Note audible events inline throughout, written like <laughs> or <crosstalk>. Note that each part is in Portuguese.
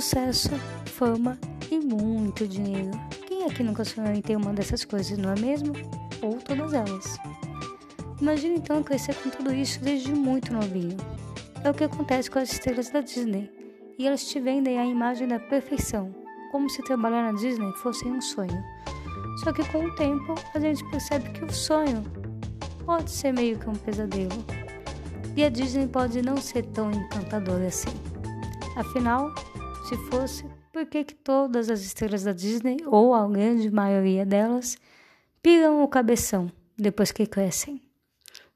sucesso, fama e muito dinheiro. Quem aqui nunca sonhou em ter uma dessas coisas, não é mesmo? Ou todas elas. Imagina então crescer com tudo isso desde muito novinho. É o que acontece com as estrelas da Disney. E elas te vendem a imagem da perfeição, como se trabalhar na Disney fosse um sonho. Só que com o tempo a gente percebe que o sonho pode ser meio que um pesadelo. E a Disney pode não ser tão encantadora assim. Afinal, se fosse, por que, que todas as estrelas da Disney, ou a grande maioria delas, piram o cabeção depois que crescem?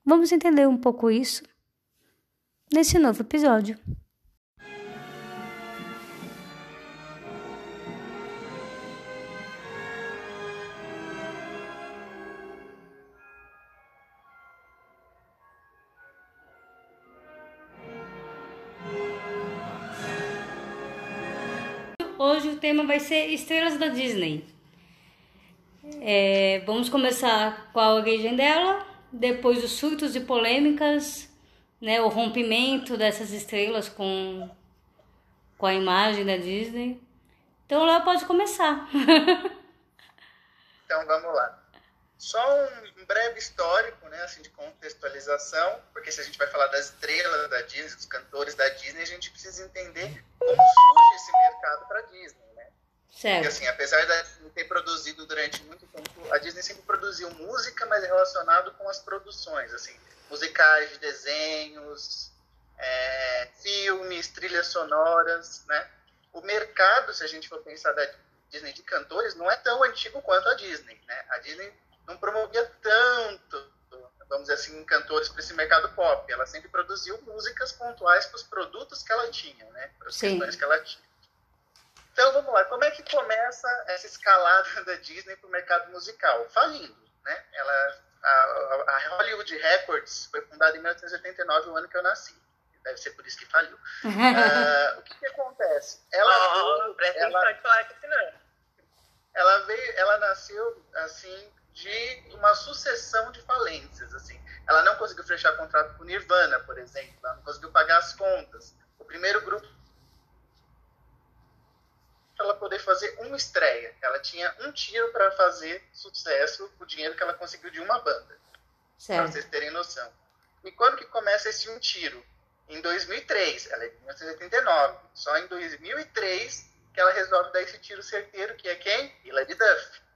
Vamos entender um pouco isso nesse novo episódio. Vai ser estrelas da Disney. É, vamos começar com a origem dela, depois os surtos e polêmicas, né, o rompimento dessas estrelas com, com a imagem da Disney. Então lá pode começar. <laughs> então vamos lá. Só um breve histórico, né, assim, de contextualização, porque se a gente vai falar das estrelas da Disney, dos cantores da Disney, a gente precisa entender como surge esse mercado para Disney? Certo. Porque, assim, apesar da Disney ter produzido durante muito tempo, a Disney sempre produziu música, mas relacionado com as produções, assim, musicais de desenhos, é, filmes, trilhas sonoras, né? O mercado, se a gente for pensar da Disney de cantores, não é tão antigo quanto a Disney, né? A Disney não promovia tanto, vamos dizer assim, cantores para esse mercado pop. Ela sempre produziu músicas pontuais para os produtos que ela tinha, né? Para as questões que ela tinha. Então, vamos lá. Como é que começa essa escalada da Disney para o mercado musical? Falindo, né? Ela, a, a, Hollywood Records foi fundada em 1989, o ano que eu nasci. Deve ser por isso que faliu. uh, <laughs> o que, que acontece? Ela, oh, veio, ela, falar que não. ela veio, ela nasceu assim de uma sucessão de falências. Assim. Ela não conseguiu fechar contrato com Nirvana, por exemplo, ela não conseguiu pagar as contas. O primeiro grupo para ela poder fazer uma estreia. Ela tinha um tiro para fazer sucesso, o dinheiro que ela conseguiu de uma banda. Para vocês terem noção. E quando que começa esse um tiro? Em 2003, ela é de 1989. Só em 2003 que ela resolve dar esse tiro certeiro, que é quem? Hilary Duff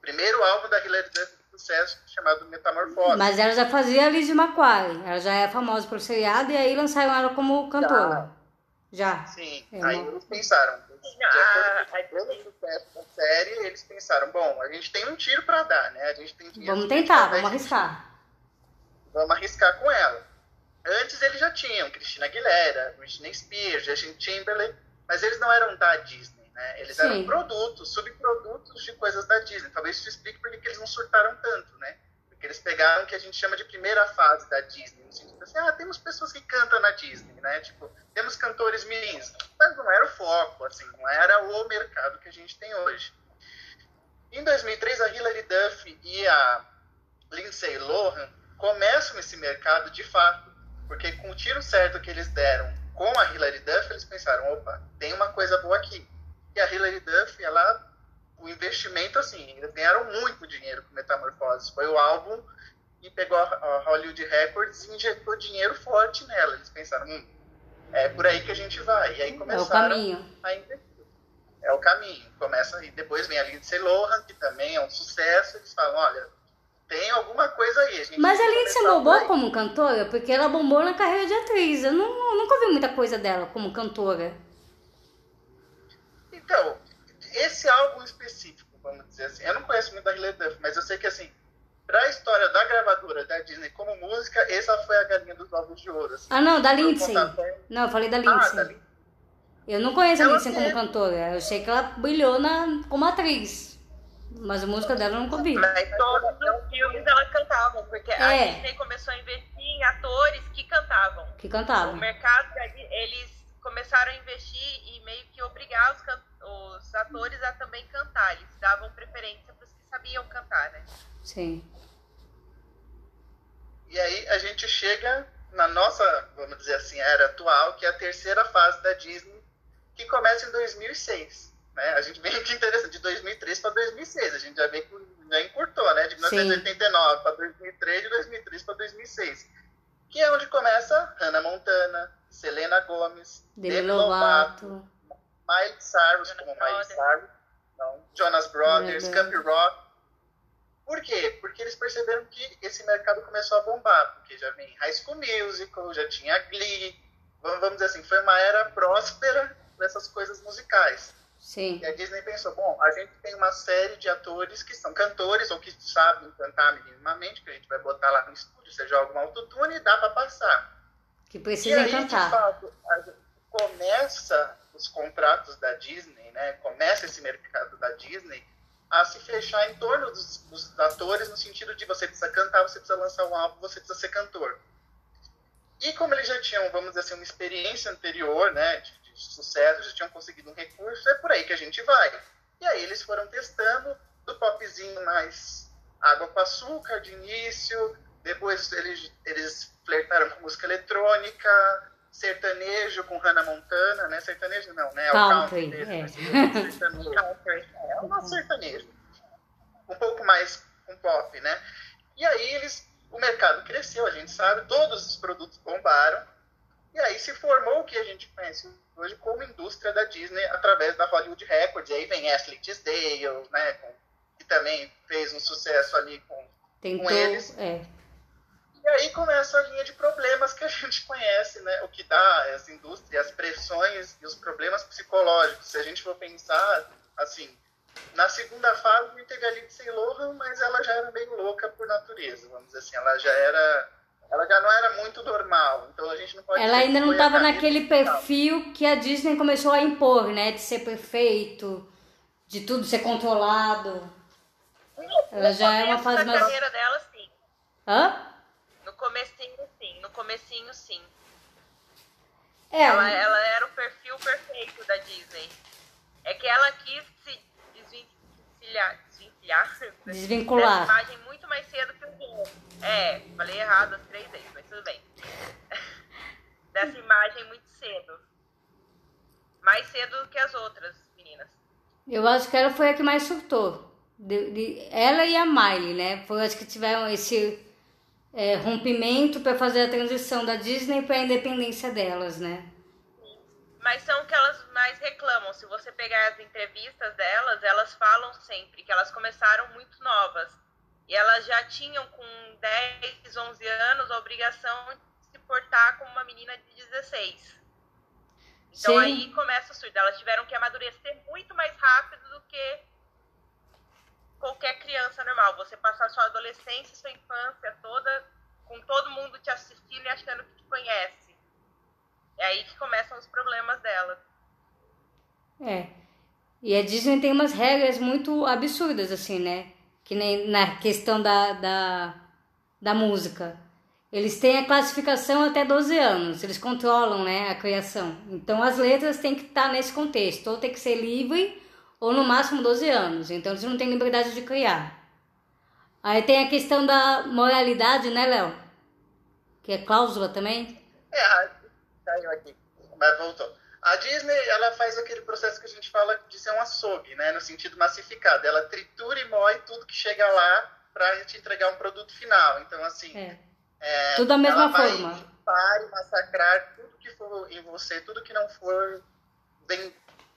primeiro álbum da Hilary Duff de sucesso, chamado Metamorfose. Mas ela já fazia Lizzie McQuarrie, ela já é famosa por seriado, e aí lançaram ela como cantora. Já. já. Sim, é aí eles pensaram, de ah, acordo com o sucesso da série, eles pensaram, bom, a gente tem um tiro para dar, né? A gente tem Vamos tentar, vamos arriscar. Vamos arriscar com ela. Antes eles já tinham Christina Aguilera, Britney Spears, Justin Timberlake, mas eles não eram da Disney. Né? Eles Sim. eram produtos, subprodutos de coisas da Disney. Talvez isso explique por que eles não surtaram tanto, né? Porque eles pegaram o que a gente chama de primeira fase da Disney. No sentido assim, ah, temos pessoas que cantam na Disney, né? Tipo, temos cantores mirins. Mas não era o foco, assim, não era o mercado que a gente tem hoje. Em 2003, a Hilary Duff e a Lindsay Lohan começam esse mercado de fato. Porque com o tiro certo que eles deram com a Hilary Duff, eles pensaram, opa, tem uma coisa boa aqui e a Hilary Duff, ela, o investimento, assim, eles ganharam muito dinheiro com Metamorfose. Foi o álbum e pegou a Hollywood Records e injetou dinheiro forte nela. Eles pensaram, hum, é por aí que a gente vai. E aí começaram é a investir. É o caminho. Começa e depois vem a Lindsay Lohan, que também é um sucesso. Eles falam, olha, tem alguma coisa aí. A Mas a Lindsay bombou como cantora? Porque ela bombou na carreira de atriz. Eu, não, nunca ouvi muita coisa dela como cantora. Então, esse álbum específico, vamos dizer assim, eu não conheço muito da Hilary Duff, mas eu sei que, assim, para a história da gravadora da Disney como música, essa foi a galinha dos ovos de ouro. Assim. Ah, não, da Lindsay. Não, eu falei da Lindsay. Ah, da Lindsay. Eu não conheço ela a Lindsay como cantora. Eu sei que ela brilhou na, como atriz. Mas a música dela eu nunca ouvi. Mas todos os filmes ela cantavam, porque é. a Disney começou a investir em atores que cantavam. Que cantavam. O mercado, eles começaram a investir e meio que obrigar os, os atores a também cantar. Eles davam preferência para os que sabiam cantar, né? Sim. E aí a gente chega na nossa, vamos dizer assim, era atual, que é a terceira fase da Disney, que começa em 2006. Né? A gente vê que interessante, de 2003 para 2006. A gente já vê que já encurtou, né? De 1989 para 2003, de 2003 para 2006. Que é onde começa Hannah Montana, Selena Gomez, Demi Lovato, Miley Cyrus, como Miley Cyrus, não, Jonas Brothers, Camp Rock. Por quê? Porque eles perceberam que esse mercado começou a bombar, porque já vem High School Musical, já tinha Glee, vamos dizer assim, foi uma era próspera dessas coisas musicais. Sim. E a Disney pensou, bom, a gente tem uma série de atores que são cantores ou que sabem cantar minimamente, que a gente vai botar lá no estúdio, você joga um autotune e dá para passar. Que precisa cantar. De fato, começa os contratos da Disney, né? Começa esse mercado da Disney a se fechar em torno dos, dos atores no sentido de você precisa cantar, você precisa lançar um álbum, você precisa ser cantor. E como eles já tinham, vamos dizer assim, uma experiência anterior, né, de, de, sucesso, já tinham conseguido um recurso, é por aí que a gente vai. E aí eles foram testando do popzinho mais água com açúcar de início, depois eles, eles flertaram com música eletrônica, sertanejo com Hannah Montana, né? Sertanejo não, né? É country, country é. <laughs> Sertanejo, country, é um sertanejo. Um pouco mais com pop, né? E aí eles o mercado cresceu, a gente sabe, todos os produtos bombaram, e aí se formou o que a gente conhece hoje como indústria da Disney através da Hollywood Records. E aí vem Ashley Tisdale, né, com, que também fez um sucesso ali com, Tentou, com eles. É. E aí começa a linha de problemas que a <laughs> gente conhece, né, o que dá essa indústria, as pressões e os problemas psicológicos. Se a gente for pensar, assim, na segunda fase teve a Lindsay Lohan, mas ela já era meio louca por natureza, vamos dizer assim. Ela já era. Ela já não era muito normal, então a gente não pode. Ela ainda não estava naquele perfil que a Disney começou a impor, né? De ser perfeito, de tudo ser controlado. Ela já é uma fase mais. carreira dela, sim. Hã? No comecinho, sim. No comecinho, sim. É. Ela, ela era o perfil perfeito da Disney. É que ela quis se desvencilhar, desvencilhar desvincular dessa imagem muito mais cedo que o outros. É, falei errado as três vezes, mas tudo bem. <laughs> dessa imagem muito cedo. Mais cedo do que as outras meninas. Eu acho que ela foi a que mais surtou. De, de, ela e a Miley, né? Foi as que tiveram esse é, rompimento para fazer a transição da Disney para a independência delas, né? Mas são que elas mais reclamam. Se você pegar as entrevistas delas, elas falam sempre que elas começaram muito novas. E elas já tinham, com 10, 11 anos, a obrigação de se portar como uma menina de 16. Então Sim. aí começa o surdo. Elas tiveram que amadurecer muito mais rápido do que qualquer criança normal. Você passar sua adolescência, sua infância toda com todo mundo te assistindo e achando que te conhece. É aí que começam os problemas dela. É. E a Disney tem umas regras muito absurdas, assim, né? Que nem na questão da, da, da música. Eles têm a classificação até 12 anos, eles controlam né, a criação. Então as letras têm que estar nesse contexto, ou tem que ser livre, ou no máximo 12 anos. Então eles não têm liberdade de criar. Aí tem a questão da moralidade, né, Léo? Que é cláusula também. É, caiu aqui, mas voltou. A Disney, ela faz aquele processo que a gente fala de ser um açougue, né? No sentido massificado. Ela tritura e moe tudo que chega lá para te entregar um produto final. Então, assim... É. É, tudo da mesma forma. Vai e massacrar tudo que for em você, tudo que não for bem,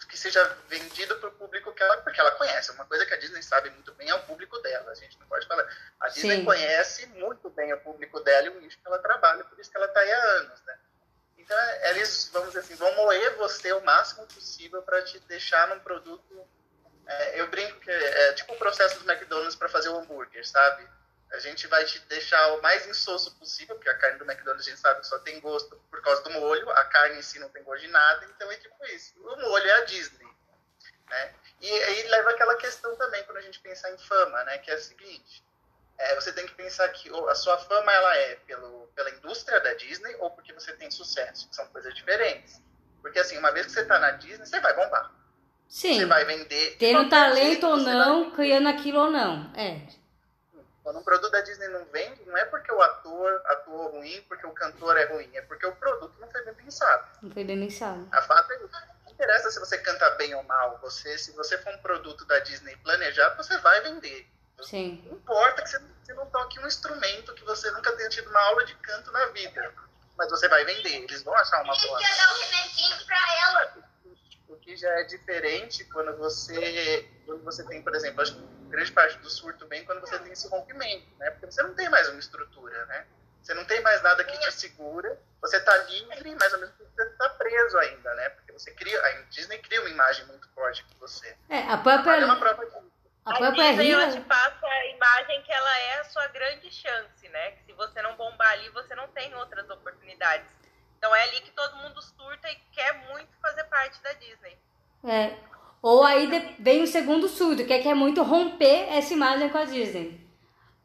que seja vendido para o público que ela, porque ela conhece. Uma coisa que a Disney sabe muito bem é o público dela. A gente não pode falar. A Disney Sim. conhece muito bem o público dela e o nicho que ela trabalha, por isso que ela está aí há anos, né? Então, eles, vamos dizer assim, vão moer você o máximo possível para te deixar num produto. É, eu brinco que é tipo o processo dos McDonald's para fazer o hambúrguer, sabe? A gente vai te deixar o mais insosso possível, porque a carne do McDonald's a gente sabe que só tem gosto por causa do molho, a carne em si não tem gosto de nada, então é tipo isso. O molho é a Disney. Né? E aí leva aquela questão também, quando a gente pensar em fama, né? Que é a seguinte é, você tem que pensar que a sua fama ela é pelo, pela indústria da Disney ou porque você tem sucesso, que são coisas diferentes. Porque assim, uma vez que você está na Disney, você vai bombar. Sim. Você vai vender. Tendo talento ou não, vai... criando aquilo ou não. É. Quando um produto da Disney não vende, não é porque o ator atuou ruim, porque o cantor é ruim, é porque o produto não foi bem pensado. Não foi bem pensado. A fato é isso. interessa se você canta bem ou mal. Você, se você for um produto da Disney planejado, você vai vender. Sim. Não importa que você, você não toque um instrumento que você nunca tenha tido uma aula de canto na vida. Mas você vai vender. Eles vão achar uma boa. quer dar um remedinho pra ela. O que já é diferente quando você, quando você tem, por exemplo, acho que grande parte do surto vem quando você tem esse rompimento, né? Porque você não tem mais uma estrutura, né? Você não tem mais nada que te segura, você está livre, mas ao mesmo tempo você está preso ainda, né? Porque você cria, a Disney cria uma imagem muito forte com você. É, a própria. É uma prova disso. A A própria Disney, ela te passa a imagem que ela é a sua grande chance, né? Que se você não bombar ali, você não tem outras oportunidades. Então é ali que todo mundo surta e quer muito fazer parte da Disney. É. Ou aí vem o segundo surto, que é que é muito romper essa imagem com a Disney.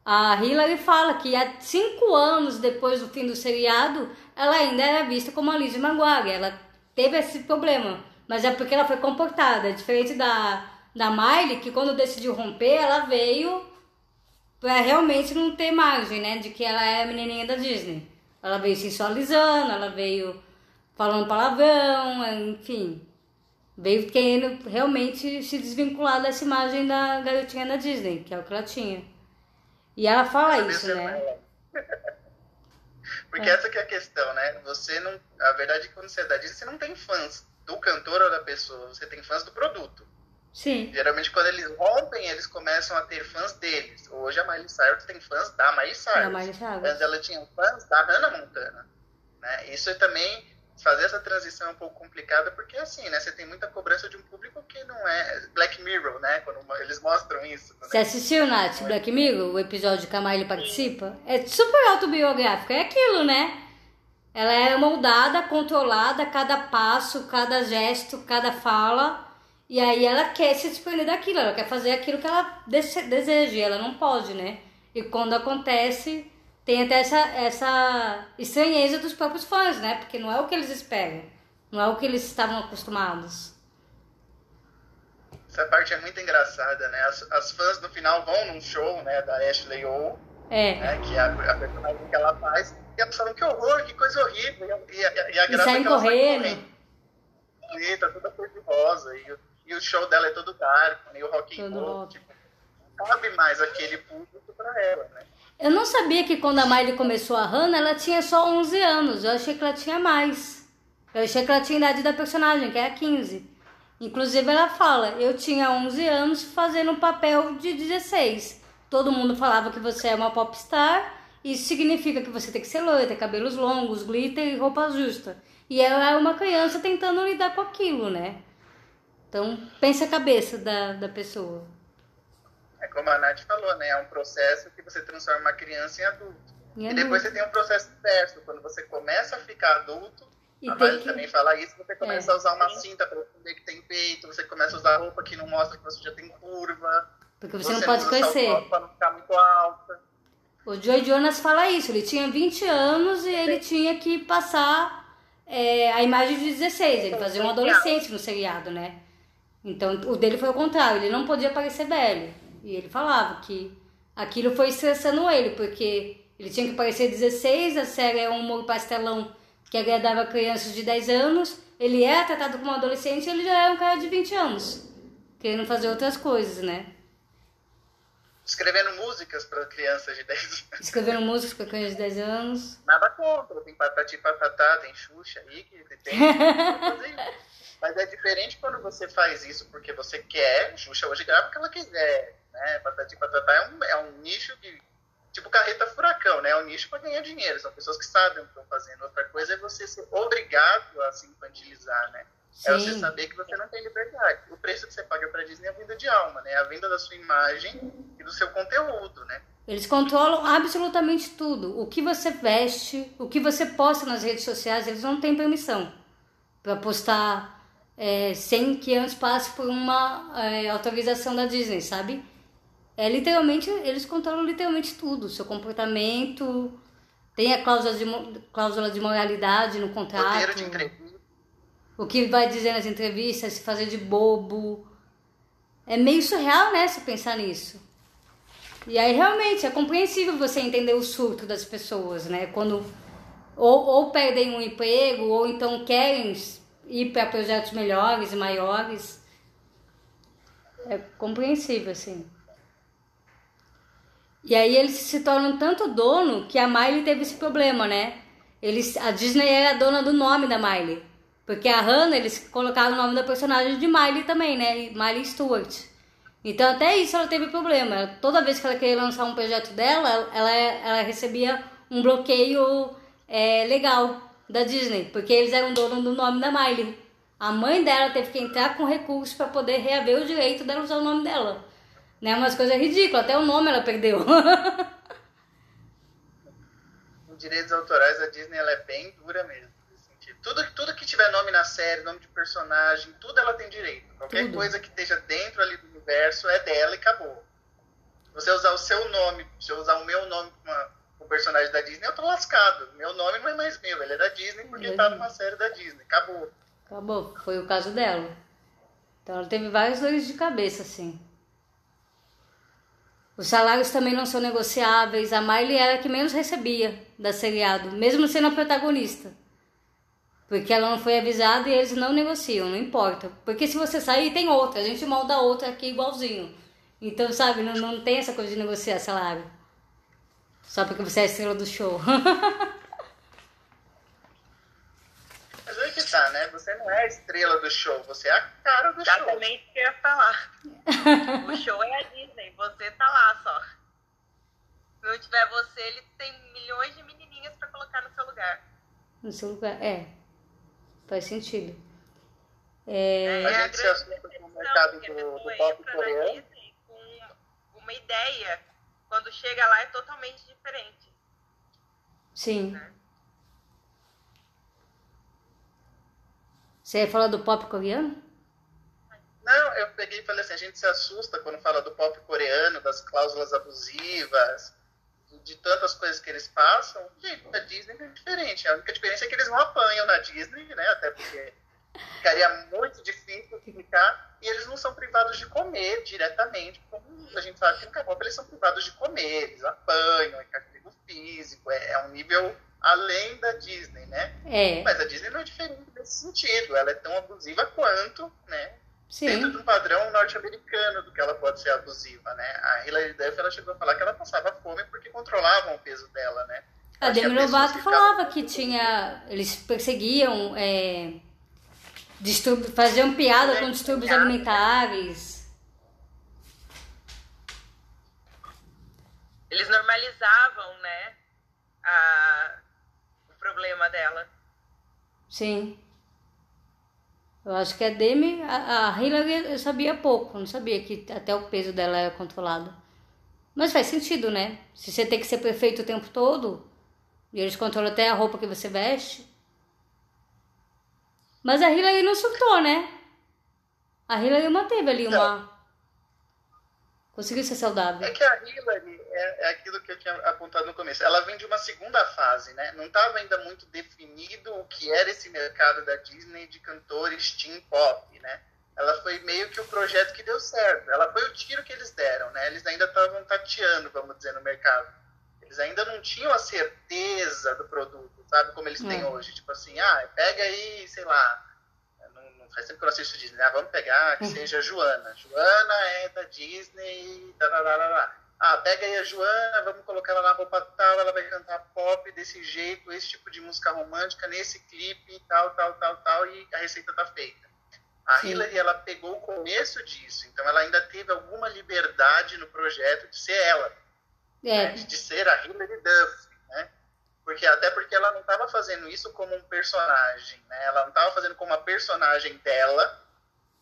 A Hillary fala que há cinco anos depois do fim do seriado, ela ainda era vista como a Lizzie Maguire. Ela teve esse problema, mas é porque ela foi comportada. Diferente da, da Miley, que quando decidiu romper, ela veio pra realmente não ter margem, né? De que ela é a menininha da Disney. Ela veio sensualizando, ela veio falando palavrão, enfim. Veio querendo realmente se desvincular dessa imagem da garotinha da Disney, que é o que ela tinha. E ela fala isso, né? <laughs> Porque essa que é a questão, né? Você não. A verdade é que quando você é da Disney, você não tem fãs do cantor ou da pessoa, você tem fãs do produto. Sim. Geralmente, quando eles rompem, eles começam a ter fãs deles. Hoje, a Miley Cyrus tem fãs da Miley Cyrus. Da Miley Cyrus. Antes, ela tinha fãs da Hannah Montana. Né? Isso é também... Fazer essa transição é um pouco complicada, porque, assim, né? Você tem muita cobrança de um público que não é... Black Mirror, né? Quando eles mostram isso. né? Você assistiu, Nath, Black Mirror, o episódio que a Miley participa? É super autobiográfico, é aquilo, né? Ela é moldada, controlada, cada passo, cada gesto, cada fala. E aí ela quer se desprender daquilo, ela quer fazer aquilo que ela dese- deseja, e ela não pode, né? E quando acontece, tem até essa, essa estranheza dos próprios fãs, né? Porque não é o que eles esperam, não é o que eles estavam acostumados. Essa parte é muito engraçada, né? As, as fãs, no final, vão num show, né? Da Ashley O, É. né? Que é a, a personagem que ela faz. E elas falam que horror, que coisa horrível. E, a- e, a- e a E graça é saem que ela sai correndo. bonita, toda cor de rosa. E, o- e o show dela é todo dark, meio rock and roll. Tipo, não cabe mais aquele público pra ela, né? Eu não sabia que quando a Miley começou a Hannah, ela tinha só 11 anos. Eu achei que ela tinha mais. Eu achei que ela tinha a idade da personagem, que era 15. Inclusive, ela fala: Eu tinha 11 anos fazendo um papel de 16. Todo mundo falava que você é uma popstar. Isso significa que você tem que ser loira, ter cabelos longos, glitter e roupa justa. E ela é uma criança tentando lidar com aquilo, né? Então, pensa a cabeça da, da pessoa. É como a Nath falou, né? É um processo que você transforma uma criança em adulto. E E, depois você tem um processo inverso. Quando você começa a ficar adulto, E a Miley que- também fala isso, você começa É. a usar uma cinta para esconder que tem peito, você começa a usar roupa que não mostra que você já tem curva. Porque você, não pode usa alto pra não ficar muito alta. O Joy Jonas fala isso, ele tinha 20 anos e ele tinha que passar é, a imagem de 16, ele fazia um adolescente no seriado, né? Então o dele foi o contrário, ele não podia parecer velho. E ele falava que aquilo foi estressando ele, porque ele tinha que parecer 16, a série é um humor pastelão que agradava crianças de 10 anos, ele era tratado como um adolescente e ele já era um cara de 20 anos, querendo fazer outras coisas, né? Escrevendo músicas para crianças de 10 anos. Escrevendo músicas para crianças de 10 anos. Nada contra. Tem Patati Patatá, tem Xuxa aí, que tem. <laughs> Mas é diferente quando você faz isso porque você quer. Xuxa hoje grava o que ela quiser. Né? Patati Patatá é um, é um nicho que. Tipo carreta furacão, né? É um nicho para ganhar dinheiro. São pessoas que sabem o que estão fazendo. Outra coisa é você ser obrigado a se infantilizar, né? É você Sim. saber que você não tem liberdade. O preço que você paga pra Disney é a venda de alma, né? A venda da sua imagem e do seu conteúdo, né? Eles controlam absolutamente tudo. O que você veste, o que você posta nas redes sociais, eles não têm permissão para postar é, sem que antes passe por uma é, autorização da Disney, sabe? É literalmente, eles controlam literalmente tudo. Seu comportamento, tem a cláusula de, cláusula de moralidade no contrato. O que vai dizer nas entrevistas, se fazer de bobo. É meio surreal, né, se pensar nisso. E aí realmente é compreensível você entender o surto das pessoas, né? Quando ou, ou perdem um emprego, ou então querem ir para projetos melhores e maiores. É compreensível, assim. E aí eles se tornam tanto dono que a Miley teve esse problema, né? Eles, a Disney era dona do nome da Miley. Porque a Hannah, eles colocaram o nome da personagem de Miley também, né? Miley Stewart. Então até isso ela teve problema. Toda vez que ela queria lançar um projeto dela, ela, ela recebia um bloqueio é, legal da Disney, porque eles eram donos do nome da Miley. A mãe dela teve que entrar com recurso para poder reaver o direito dela usar o nome dela. Né? Umas coisas ridículas, até o nome ela perdeu. <laughs> em direitos autorais, a Disney ela é bem dura mesmo. Tudo, tudo que tiver nome na série, nome de personagem, tudo ela tem direito. Qualquer tudo. coisa que esteja dentro ali do universo é dela e acabou. Você usar o seu nome, se eu usar o meu nome com o personagem da Disney, eu tô lascado. Meu nome não é mais meu, ele é da Disney porque tá numa série da Disney. Acabou. Acabou, foi o caso dela. Então ela teve vários dores de cabeça, assim. Os salários também não são negociáveis. A Miley era a que menos recebia da seriado, mesmo sendo a protagonista. Porque ela não foi avisada e eles não negociam, não importa. Porque se você sair, tem outra. A gente molda outra aqui igualzinho. Então, sabe, não, não tem essa coisa de negociar salário. Só porque você é a estrela do show. <laughs> Mas aí que tá, né? Você não é a estrela do show, você é a cara do Exatamente show. Exatamente o que eu ia falar. <laughs> o show é a Disney, você tá lá só. Se não tiver você, ele tem milhões de menininhas para colocar no seu lugar. No seu lugar, é. Faz sentido. É... A gente se assusta com o mercado do, do pop coreano. Com uma ideia, quando chega lá é totalmente diferente. Sim. Né? Você ia falar do pop coreano? Não, eu peguei e falei assim, a gente se assusta quando fala do pop coreano, das cláusulas abusivas, de tantas coisas que eles passam, gente, a Disney é diferente. A única diferença é que eles não apanham na Disney, né? Até porque ficaria muito difícil ficar. E eles não são privados de comer diretamente, como a gente sabe que no K-pop eles são privados de comer, eles apanham, é castigo físico, é, é um nível além da Disney, né? É. Mas a Disney não é diferente nesse sentido, ela é tão abusiva quanto, né? Sim. dentro de um padrão norte-americano do que ela pode ser abusiva, né? A Hilary Duff, ela chegou a falar que ela passava fome porque controlavam o peso dela, né? A Demi Lovato falava que tinha... Eles perseguiam... É, distúrbio, faziam piada com distúrbios alimentares. Eles normalizavam, né? A, o problema dela. Sim. Eu acho que a Demi, a, a Hillary eu sabia pouco, não sabia que até o peso dela era controlado. Mas faz sentido, né? Se você tem que ser perfeito o tempo todo, e eles controlam até a roupa que você veste. Mas a Hillary não surtou, né? A Hillary manteve ali uma. Conseguiu ser saudável. É que a Hillary é, é, aquilo que eu tinha apontado no começo. Ela vem de uma segunda fase, né? Não estava ainda muito definido o que era esse mercado da Disney de cantores teen pop, né? Ela foi meio que o projeto que deu certo. Ela foi o tiro que eles deram, né? Eles ainda estavam tateando, vamos dizer, no mercado. Eles ainda não tinham a certeza do produto, sabe? Como eles têm hum. hoje. Tipo assim, ah, pega aí, sei lá, faz tempo que eu assisto Disney, ah, vamos pegar que hum. seja Joana. Joana é da Disney, tararara. Ah, pega aí a Joana, vamos colocar ela na roupa tal, ela vai cantar pop desse jeito, esse tipo de música romântica, nesse clipe, tal, tal, tal, tal, e a receita tá feita. A Sim. Hillary, ela pegou o começo disso, então ela ainda teve alguma liberdade no projeto de ser ela, é. né? de ser a Hillary Duff, né? Porque, até porque ela não estava fazendo isso como um personagem, né? Ela não estava fazendo como uma personagem dela,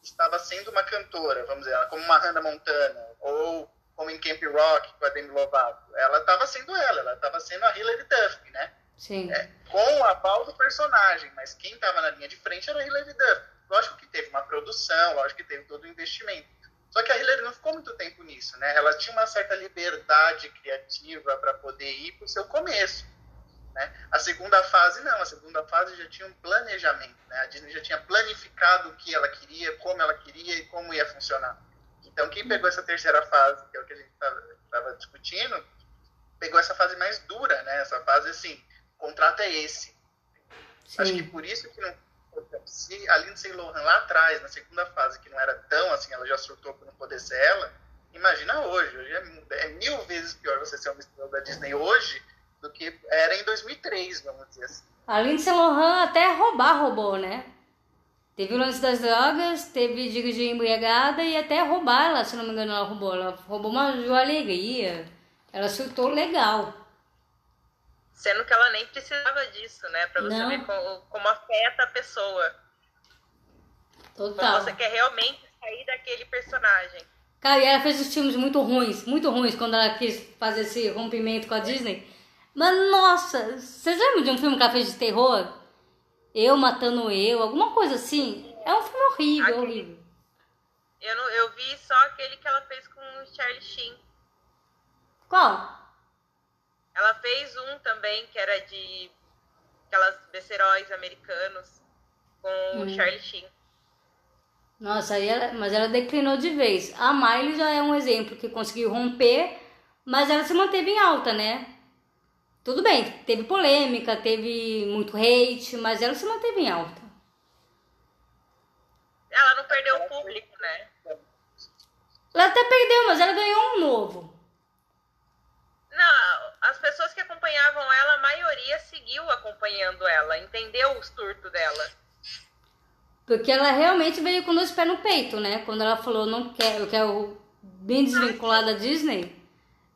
estava sendo uma cantora, vamos dizer, como uma Hannah Montana, ou como em Camp Rock com a Demi Lovato. Ela estava sendo ela, ela estava sendo a Hilary Duff, né? Sim. É, com o aval do personagem, mas quem estava na linha de frente era a Hilary Duff. Lógico que teve uma produção, lógico que teve todo o investimento. Só que a Hillary não ficou muito tempo nisso, né? Ela tinha uma certa liberdade criativa para poder ir para o seu começo. Né? A segunda fase não, a segunda fase já tinha um planejamento, né? A Disney já tinha planificado o que ela queria, como ela queria e como ia funcionar. Então, quem pegou essa terceira fase, que é o que a gente estava discutindo, pegou essa fase mais dura, né? Essa fase assim, o contrato é esse. Sim. Acho que por isso que não, se a Lindsay Lohan lá atrás, na segunda fase, que não era tão assim, ela já surtou por não poder ser ela, imagina hoje. Hoje é, é mil vezes pior você ser uma estrela da Disney hoje do que era em 2003, vamos dizer assim. A Lindsay Lohan até roubar roubou, né? Teve o lance das drogas, teve dirigir embriagada e até roubar ela, se não me engano, ela roubou. Ela roubou uma joalheria. Ela surtou legal. Sendo que ela nem precisava disso, né? Pra você Não. ver como, como afeta a pessoa. Como Total. você quer realmente sair daquele personagem. Cara, e ela fez os filmes muito ruins, muito ruins quando ela quis fazer esse rompimento com a Disney. Mas nossa, vocês lembram de um filme que ela fez de terror? Eu matando eu, alguma coisa assim? É um filme horrível, Aquele- horrível. Eu, não, eu vi só aquele que ela fez com o Charlie Sheen. Qual? Ela fez um também que era de aquelas beceróis americanos com Hum. o Charlie Sheen. Nossa, ela, mas ela declinou de vez. A Miley já é um exemplo que conseguiu romper, mas ela se manteve em alta, né? Tudo bem, teve polêmica, teve muito hate, mas ela se manteve em alta. Ela não perdeu o público, né? Ela até perdeu, mas ela ganhou um novo. Não, as pessoas que acompanhavam ela, a maioria seguiu acompanhando ela, entendeu o surto dela. Porque ela realmente veio com dois pés no peito, né? Quando ela falou, não quero, eu quero bem desvinculada da Disney,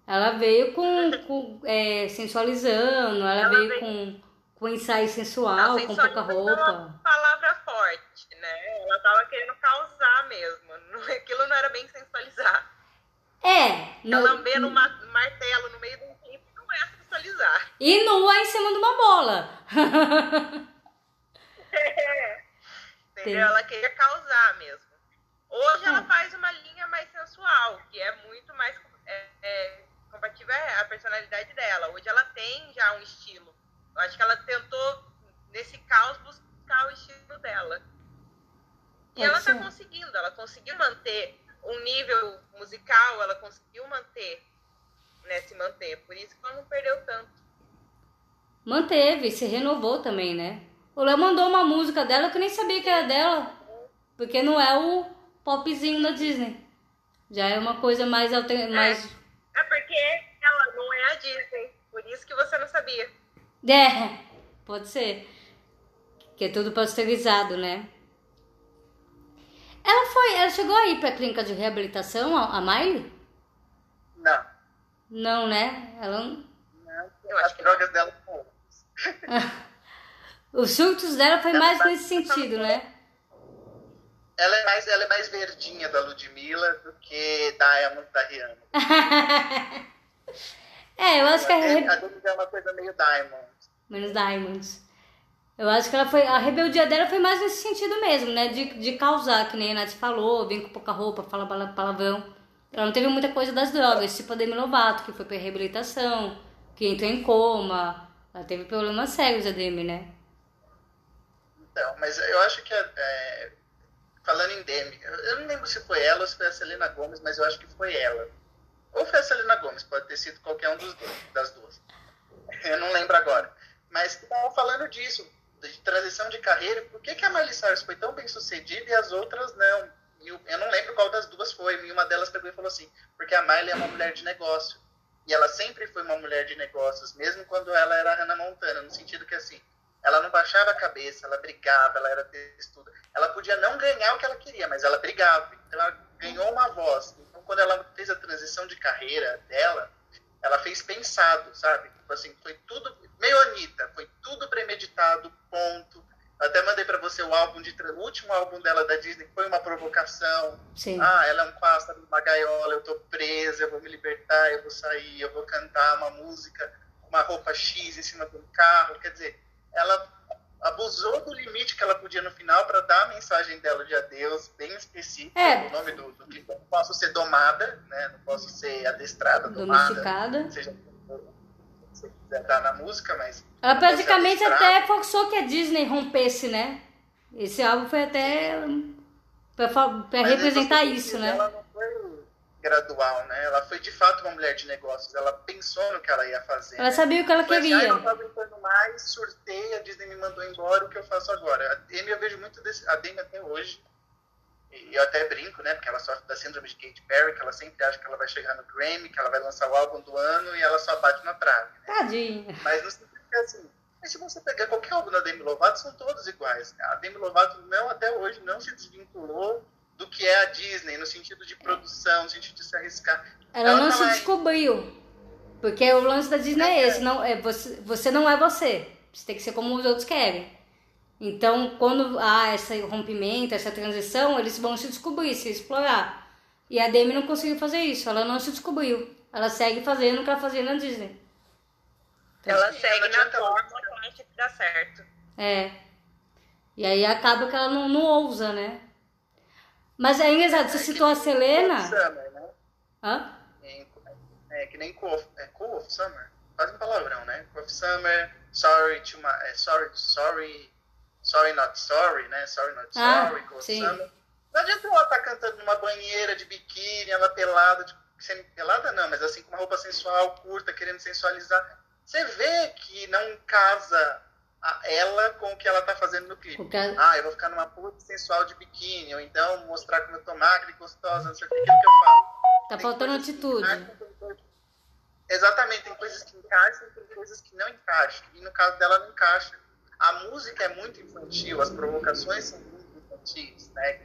ela veio com, com é, sensualizando, ela, Ela veio veio- com, com ensaio sensual, com pouca é roupa. uma palavra forte, né? Ela tava querendo causar mesmo. <laughs> Aquilo não era bem sensualizar. É, Ela no, lambendo um ma- martelo no meio de um clipe não é sensualizar. E nua em cima de uma bola. <laughs> Entendeu? Ela queria causar mesmo. Hoje ela Hum. faz uma linha mais sensual, que é muito mais é, é, compatível à personalidade dela. Hoje ela tem já um estilo. Eu acho que ela tentou, nesse caos, buscar o estilo dela. E ela tá ser. conseguindo, ela conseguiu manter um nível musical, ela conseguiu manter, né, se manter. Por isso que ela não perdeu tanto. Manteve, se renovou também, né? O Léo mandou uma música dela que eu nem sabia que era dela. Porque não é o popzinho da Disney. Já é uma coisa mais alter... mais É porque ela não é a Disney, por isso que você não sabia. É, pode ser. Que é tudo pasteurizado, né? Ela foi, ela chegou aí pra clínica de reabilitação, a, a Miley? Não. Não, né? Ela não- não. Eu acho que não. drogas dela. <laughs> Os surtos dela foi Ela mais vai- nesse sentido, né? Ela é mais, ela é mais verdinha da Ludmilla do que Diamond da Rihanna. <laughs> É, eu acho que a, A re... Demi é uma coisa meio Diamond. menos Diamonds. Eu acho que ela foi. A rebeldia dela foi mais nesse sentido mesmo, né? De, de causar, que nem a Nath falou, vem com pouca roupa, fala pala- palavrão. Ela não teve muita coisa das drogas, tipo a Demi Lovato, que foi pra reabilitação, que entrou em coma. Ela teve problemas sérios, a Demi, né? Então, mas eu acho que, é, falando em Demi, eu não lembro se foi ela ou se foi a Selena Gomes, mas eu acho que foi ela. Ou foi a Selena Gomes, pode ter sido qualquer um dos dois, das duas. Eu não lembro agora. Mas falando disso, de transição de carreira, por que, que a Miley Cyrus foi tão bem sucedida e as outras não? Eu não lembro qual das duas foi, e uma delas pegou e falou assim, porque a Miley é uma mulher de negócio. E ela sempre foi uma mulher de negócios, mesmo quando ela era Hannah Montana, no sentido que assim, ela não baixava a cabeça, ela brigava, ela era textuda. Ela podia não ganhar o que ela queria, mas ela brigava. Então ela ganhou uma voz. Então quando ela fez a transição de carreira dela, ela fez pensado, sabe? Tipo assim, foi tudo meio Anitta, foi tudo premeditado, ponto. Até mandei pra você o álbum de o último álbum dela da Disney, que foi uma provocação. Sim. Ah, ela é um pássaro numa gaiola, eu tô presa, eu vou me libertar, eu vou sair, eu vou cantar uma música, uma roupa X em cima de um carro. Quer dizer, ela abusou do limite que ela podia no final para dar a mensagem dela de adeus, bem específica. É. O nome do, do. Eu Não posso ser domada, né? Não posso ser adestrada, domada. Domesticada. Seja se você quiser dar na música, mas. Ela praticamente até forçou que a Disney rompesse, né? Esse álbum foi até Mas aí representar isso, né? Ela não foi, gradual, né? Ela foi de fato uma mulher de negócios. Ela pensou no que ela ia fazer. Ela né? sabia o que ela queria. Assim, ah, eu não tava aguentando mais, surtei, a Disney me mandou embora, o que eu faço agora? A Demi, eu vejo muito desse, a Demi até hoje. E eu até brinco, né? Porque ela sofre da síndrome de Katy Perry, que ela sempre acha que ela vai chegar no Grammy, que ela vai lançar o álbum do ano e ela só bate na trave. Né? Tadinha. Mas sentido que assim, mas se você pegar qualquer álbum da Demi Lovato, são todos iguais. A Demi Lovato não, até hoje, não se desvinculou do que é a Disney, no sentido de produção, no sentido de se arriscar. Ela, ela não se descobriu. Porque o lance da Disney é, é esse, não, é, você, você não é você. Você tem que ser como os outros querem. Então, quando há esse rompimento, essa transição, eles vão se descobrir, se explorar. E a Demi não conseguiu fazer isso, ela não se descobriu. Ela segue fazendo o que ela fazia na Disney. Então, ela segue na forma que dá certo. É. E aí acaba que ela não, não ousa, né? Mas é engraçado, você é citou a Selena. Summer, né? Hã? É, que nem Cool, é cool of Summer. Quase um palavrão, né? Cool of Summer, Sorry to my. É, sorry, sorry. Sorry Not Sorry, né? Sorry Not ah, Sorry, of Summer. Não adianta ela estar tá cantando numa banheira de biquíni, ela pelada, tipo, sem, pelada não, mas assim com uma roupa sensual, curta, querendo sensualizar. Você vê que não casa ela com o que ela tá fazendo no clipe. Ah, eu vou ficar numa puta sensual de biquíni, ou então mostrar como eu tô magra e gostosa, não sei o que, aquilo que eu falo. Tá tem faltando atitude. Encaixam, Exatamente, tem coisas que encaixam e tem coisas que não encaixam. E no caso dela não encaixa. A música é muito infantil, as provocações são muito infantis, né?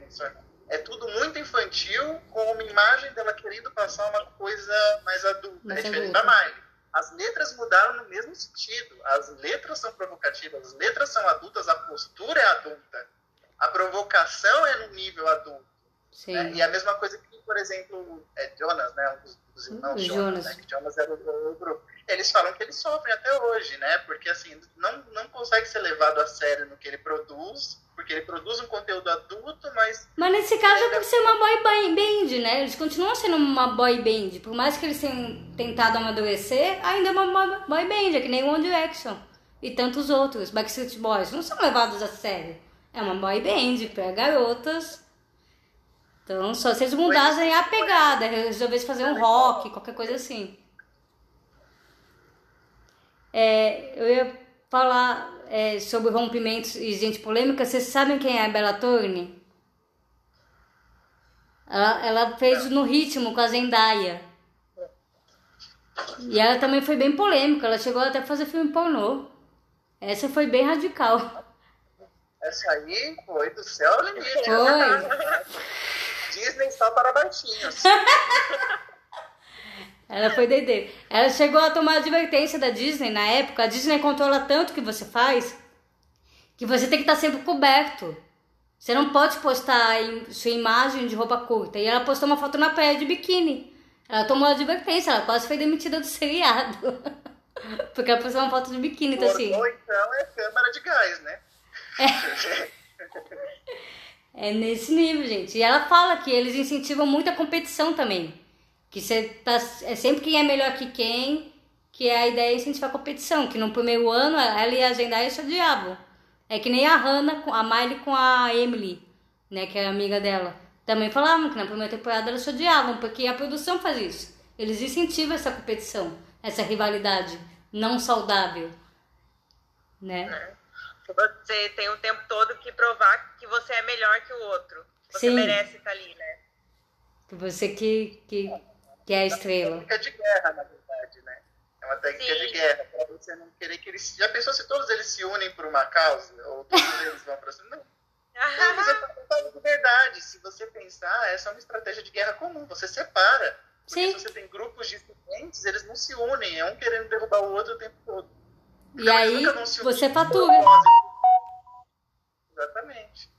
É tudo muito infantil, com uma imagem dela querendo passar uma coisa mais adulta. Mais é diferente da Miley as letras mudaram no mesmo sentido. As letras são provocativas, as letras são adultas, a postura é adulta. A provocação é no nível adulto. Né? E a mesma coisa que, por exemplo, é Jonas, né? Um dos, dos irmãos Jonas, Jonas, né? que Jonas era o, o grupo. Eles falam que eles sofrem até hoje, né? Porque assim, não, não consegue ser levado a sério no que ele produz porque ele produz um conteúdo adulto, mas. Mas nesse caso é por ser uma boy band, né? Eles continuam sendo uma boy band. Por mais que eles tenham tentado amadurecer, ainda é uma boy band, é que nem One Direction. E tantos outros, Backstreet Boys, não são levados a sério. É uma boy band para garotas. Então, só se eles mudassem a pegada, resolvessem fazer um rock, qualquer coisa assim. É, eu ia falar é, sobre rompimentos e gente polêmica, vocês sabem quem é a Bella Thorne? Ela, ela fez no ritmo com a Zendaya. E ela também foi bem polêmica, ela chegou até a fazer filme pornô. Essa foi bem radical. Essa aí foi do céu limite. Foi. <laughs> Disney só para baixinhos. <laughs> Ela foi D&D. Ela chegou a tomar advertência da Disney na época. A Disney controla tanto o que você faz que você tem que estar sempre coberto. Você não pode postar sua imagem de roupa curta. E ela postou uma foto na praia de biquíni. Ela tomou advertência, ela quase foi demitida do <laughs> seriado. Porque ela postou uma foto de biquíni, então assim. Ou então é câmera de gás, né? É. <laughs> é nesse nível, gente. E ela fala que eles incentivam muito a competição também. Que você tá, é sempre quem é melhor que quem, que é a ideia é incentivar a competição. Que no primeiro ano ela e a Zendaya se odiavam. É que nem a Hannah, a Miley com a Emily, né, que é amiga dela. Também falavam que na primeira temporada elas se odiavam, porque a produção faz isso. Eles incentivam essa competição, essa rivalidade não saudável, né? É. Você tem o tempo todo que provar que você é melhor que o outro. Você Sim. merece estar ali, né? Que você que, que que é a estrela. É uma técnica de guerra, na verdade, né? É uma técnica Sim. de guerra, para você não querer que eles. Já pensou se todos eles se unem por uma causa? Ou todos <laughs> eles vão para cima? Não. Mas é de verdade. Se você pensar, essa é uma estratégia de guerra comum. Você separa. Porque Sim. se você tem grupos diferentes, eles não se unem. É um querendo derrubar o outro o tempo todo. E aí você fatura. Exatamente.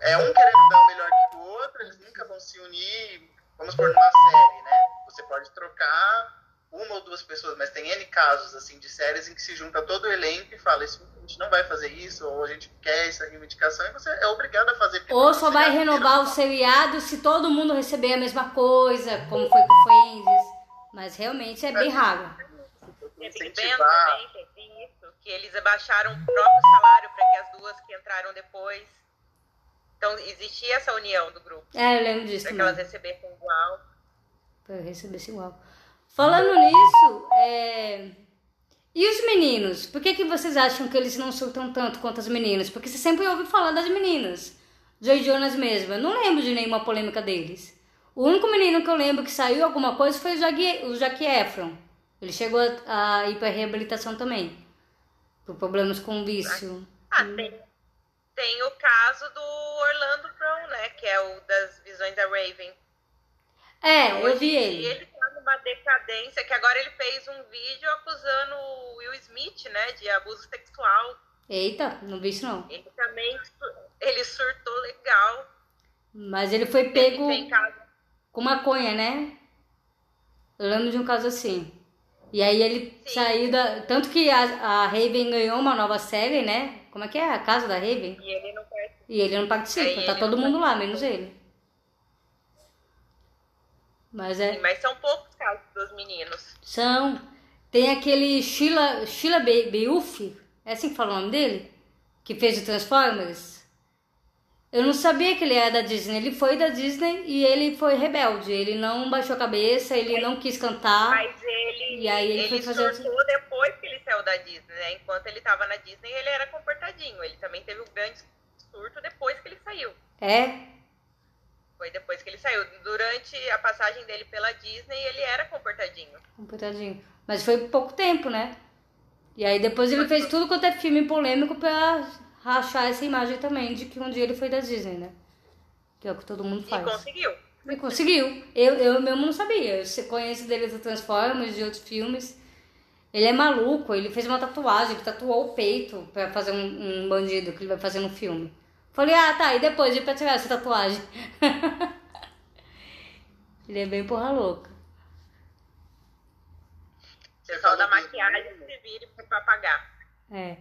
É um querendo dar o melhor que o outro, eles nunca vão se unir vamos por numa série, né? Você pode trocar uma ou duas pessoas, mas tem N casos, assim, de séries em que se junta todo o elenco e fala, isso, a gente não vai fazer isso, ou a gente quer essa reivindicação, e você é obrigado a fazer. Ou só vai renovar o seriado se todo mundo receber a mesma coisa, como foi com Friends, mas realmente é bem raro. Incentivar. Também, isso, que eles abaixaram o próprio salário para que as duas que entraram depois então, existia essa união do grupo. É, eu lembro disso. Para que elas recebessem igual. Pra eu receber igual. Falando nisso, é... E os meninos? Por que, que vocês acham que eles não surtam tanto quanto as meninas? Porque você sempre ouve falar das meninas. Joy Jonas mesmo. Eu não lembro de nenhuma polêmica deles. O único menino que eu lembro que saiu alguma coisa foi o Zac, o Zac Efron. Ele chegou a, a ir para reabilitação também. Por problemas com vício. Ah, tem, tem o caso do Orlando Brown, né? Que é o das visões da Raven. É, eu vi ele. Ele tá numa decadência, que agora ele fez um vídeo acusando o Will Smith, né, de abuso sexual. Eita, não vi isso não. Ele também, ele surtou legal. Mas ele foi pego ele com maconha, né? Eu lembro de um caso assim. E aí ele Sim. saiu da... Tanto que a, a Raven ganhou uma nova série, né? Como é que é? A Casa da Raven? E ele não participa. E ele não participa. tá todo mundo lá, menos ele. Mas é. Sim, mas são poucos casos dos meninos. São. Tem aquele Sheila, Sheila Beuf, é assim que fala o nome dele? Que fez o Transformers. Eu não sabia que ele era da Disney. Ele foi da Disney e ele foi rebelde. Ele não baixou a cabeça, ele não quis cantar. Mas ele, e aí ele, ele foi fazer surtou depois que ele saiu da Disney, né? Enquanto ele estava na Disney, ele era comportadinho. Ele também teve um grande surto depois que ele saiu. É? Foi depois que ele saiu. Durante a passagem dele pela Disney, ele era comportadinho. Comportadinho. Mas foi pouco tempo, né? E aí depois ele fez tudo quanto é filme polêmico pra rachar essa imagem também de que um dia ele foi da Disney, né? Que é o que todo mundo faz. E conseguiu. E conseguiu. Eu, eu mesmo não sabia. Eu conheço dele do Transformers, de outros filmes. Ele é maluco, ele fez uma tatuagem, ele tatuou o peito pra fazer um, um bandido que ele vai fazer no filme. Falei, ah, tá, e depois de pra tirar essa tatuagem? <laughs> Ele é bem porra louca. Você falou da maquiagem, se vire pra pagar. É.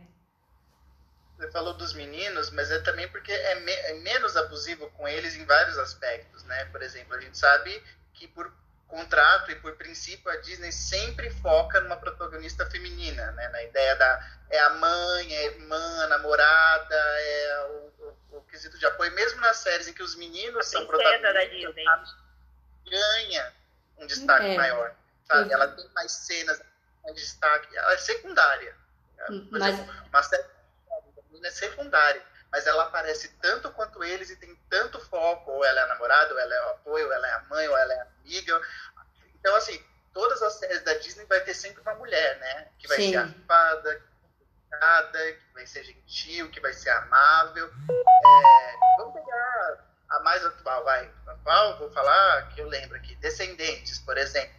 Você falou dos meninos, mas é também porque é, me é menos abusivo com eles em vários aspectos, né? Por exemplo, a gente sabe que por contrato e por princípio a Disney sempre foca numa protagonista feminina, né? Na ideia da é a mãe, é a irmã, a namorada, é o, o, o quesito de apoio, mesmo nas séries em que os meninos a são protagonistas, da Disney. ganha um destaque é. maior, sabe? Ela tem mais cenas, mais destaque, ela é secundária. Por Mas... exemplo, uma série é secundária mas ela aparece tanto quanto eles e tem tanto foco, ou ela é a namorada, ou ela é o apoio, ou ela é a mãe, ou ela é a amiga. Então, assim, todas as séries da Disney vai ter sempre uma mulher, né? Que vai Sim. ser afada, que vai ser gentil, que vai ser amável. É, vamos pegar a mais atual, vai. Atual, vou falar que eu lembro aqui. Descendentes, por exemplo.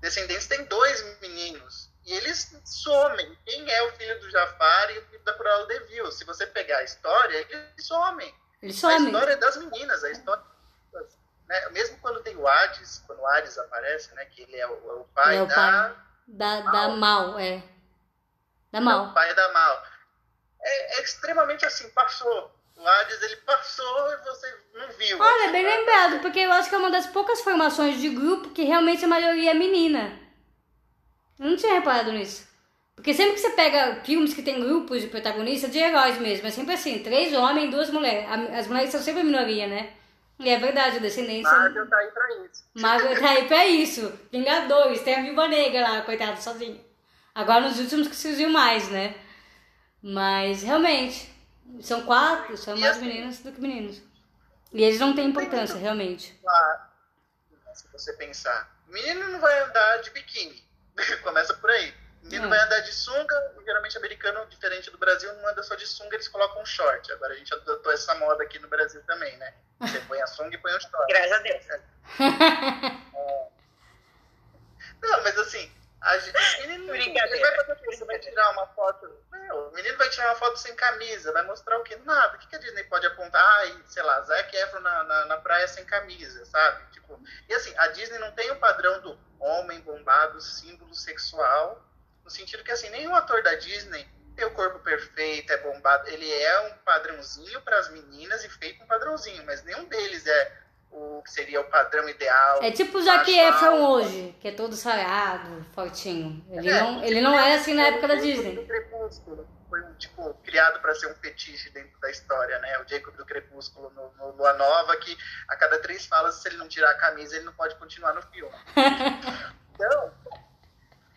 Descendentes tem dois meninos e eles somem. Quem é o filho do Jafar e o filho da Cruella de Vil? Se você pegar a história, eles somem. Eles somem. A história é das meninas, a história né? Mesmo quando tem o Hades, quando o Hades aparece, né? Que ele é o, é o pai, é o da, pai da, Mal. da Mal, é. Da Mal. É o pai da Mal. É, é, extremamente assim, passou. O Hades, ele passou e você não viu. Olha, assim, bem né? lembrado, porque eu acho que é uma das poucas formações de grupo que realmente a maioria é menina. Eu não tinha reparado nisso. Porque sempre que você pega filmes que tem grupos de protagonistas, de heróis mesmo, é sempre assim, três homens e duas mulheres. As mulheres são sempre a minoria, né? E é verdade, a descendência. Marvel tá aí pra isso. Marvel tá aí pra isso. Vingadores, tem a Viva Negra lá, coitado, sozinho. Agora nos últimos que surgiu mais, né? Mas realmente, são quatro, são mais assim, meninas do que meninos. E eles não têm importância, realmente. Claro. Se você pensar, menino não vai andar de biquíni. <laughs> Começa por aí. Menino é. vai andar de sunga, geralmente americano, diferente do Brasil, não anda só de sunga, eles colocam um short. Agora a gente adotou essa moda aqui no Brasil também, né? Você põe a sunga e põe o short. Graças a Deus. É. Não, mas assim, a gente, o menino ele vai fazer o vai tirar uma foto. Não, o menino vai tirar uma foto sem camisa, vai mostrar o quê? Nada. O que, que a Disney pode apontar? Ah, sei lá, Zac Efron na, na, na praia sem camisa, sabe? Tipo, e assim, a Disney não tem o padrão do homem bombado, símbolo sexual, no sentido que assim, nenhum ator da Disney tem o corpo perfeito, é bombado. Ele é um padrãozinho para as meninas e feito um padrãozinho, mas nenhum deles é o que seria o padrão ideal. É tipo o Zac Efron hoje, que é todo sarado, fortinho. Ele, é, não, ele não era assim na época da Disney. Crepúsculo foi tipo, criado para ser um fetiche dentro da história, né? O Jacob do Crepúsculo no, no Lua Nova, que a cada três falas, se ele não tirar a camisa, ele não pode continuar no filme. <laughs> então,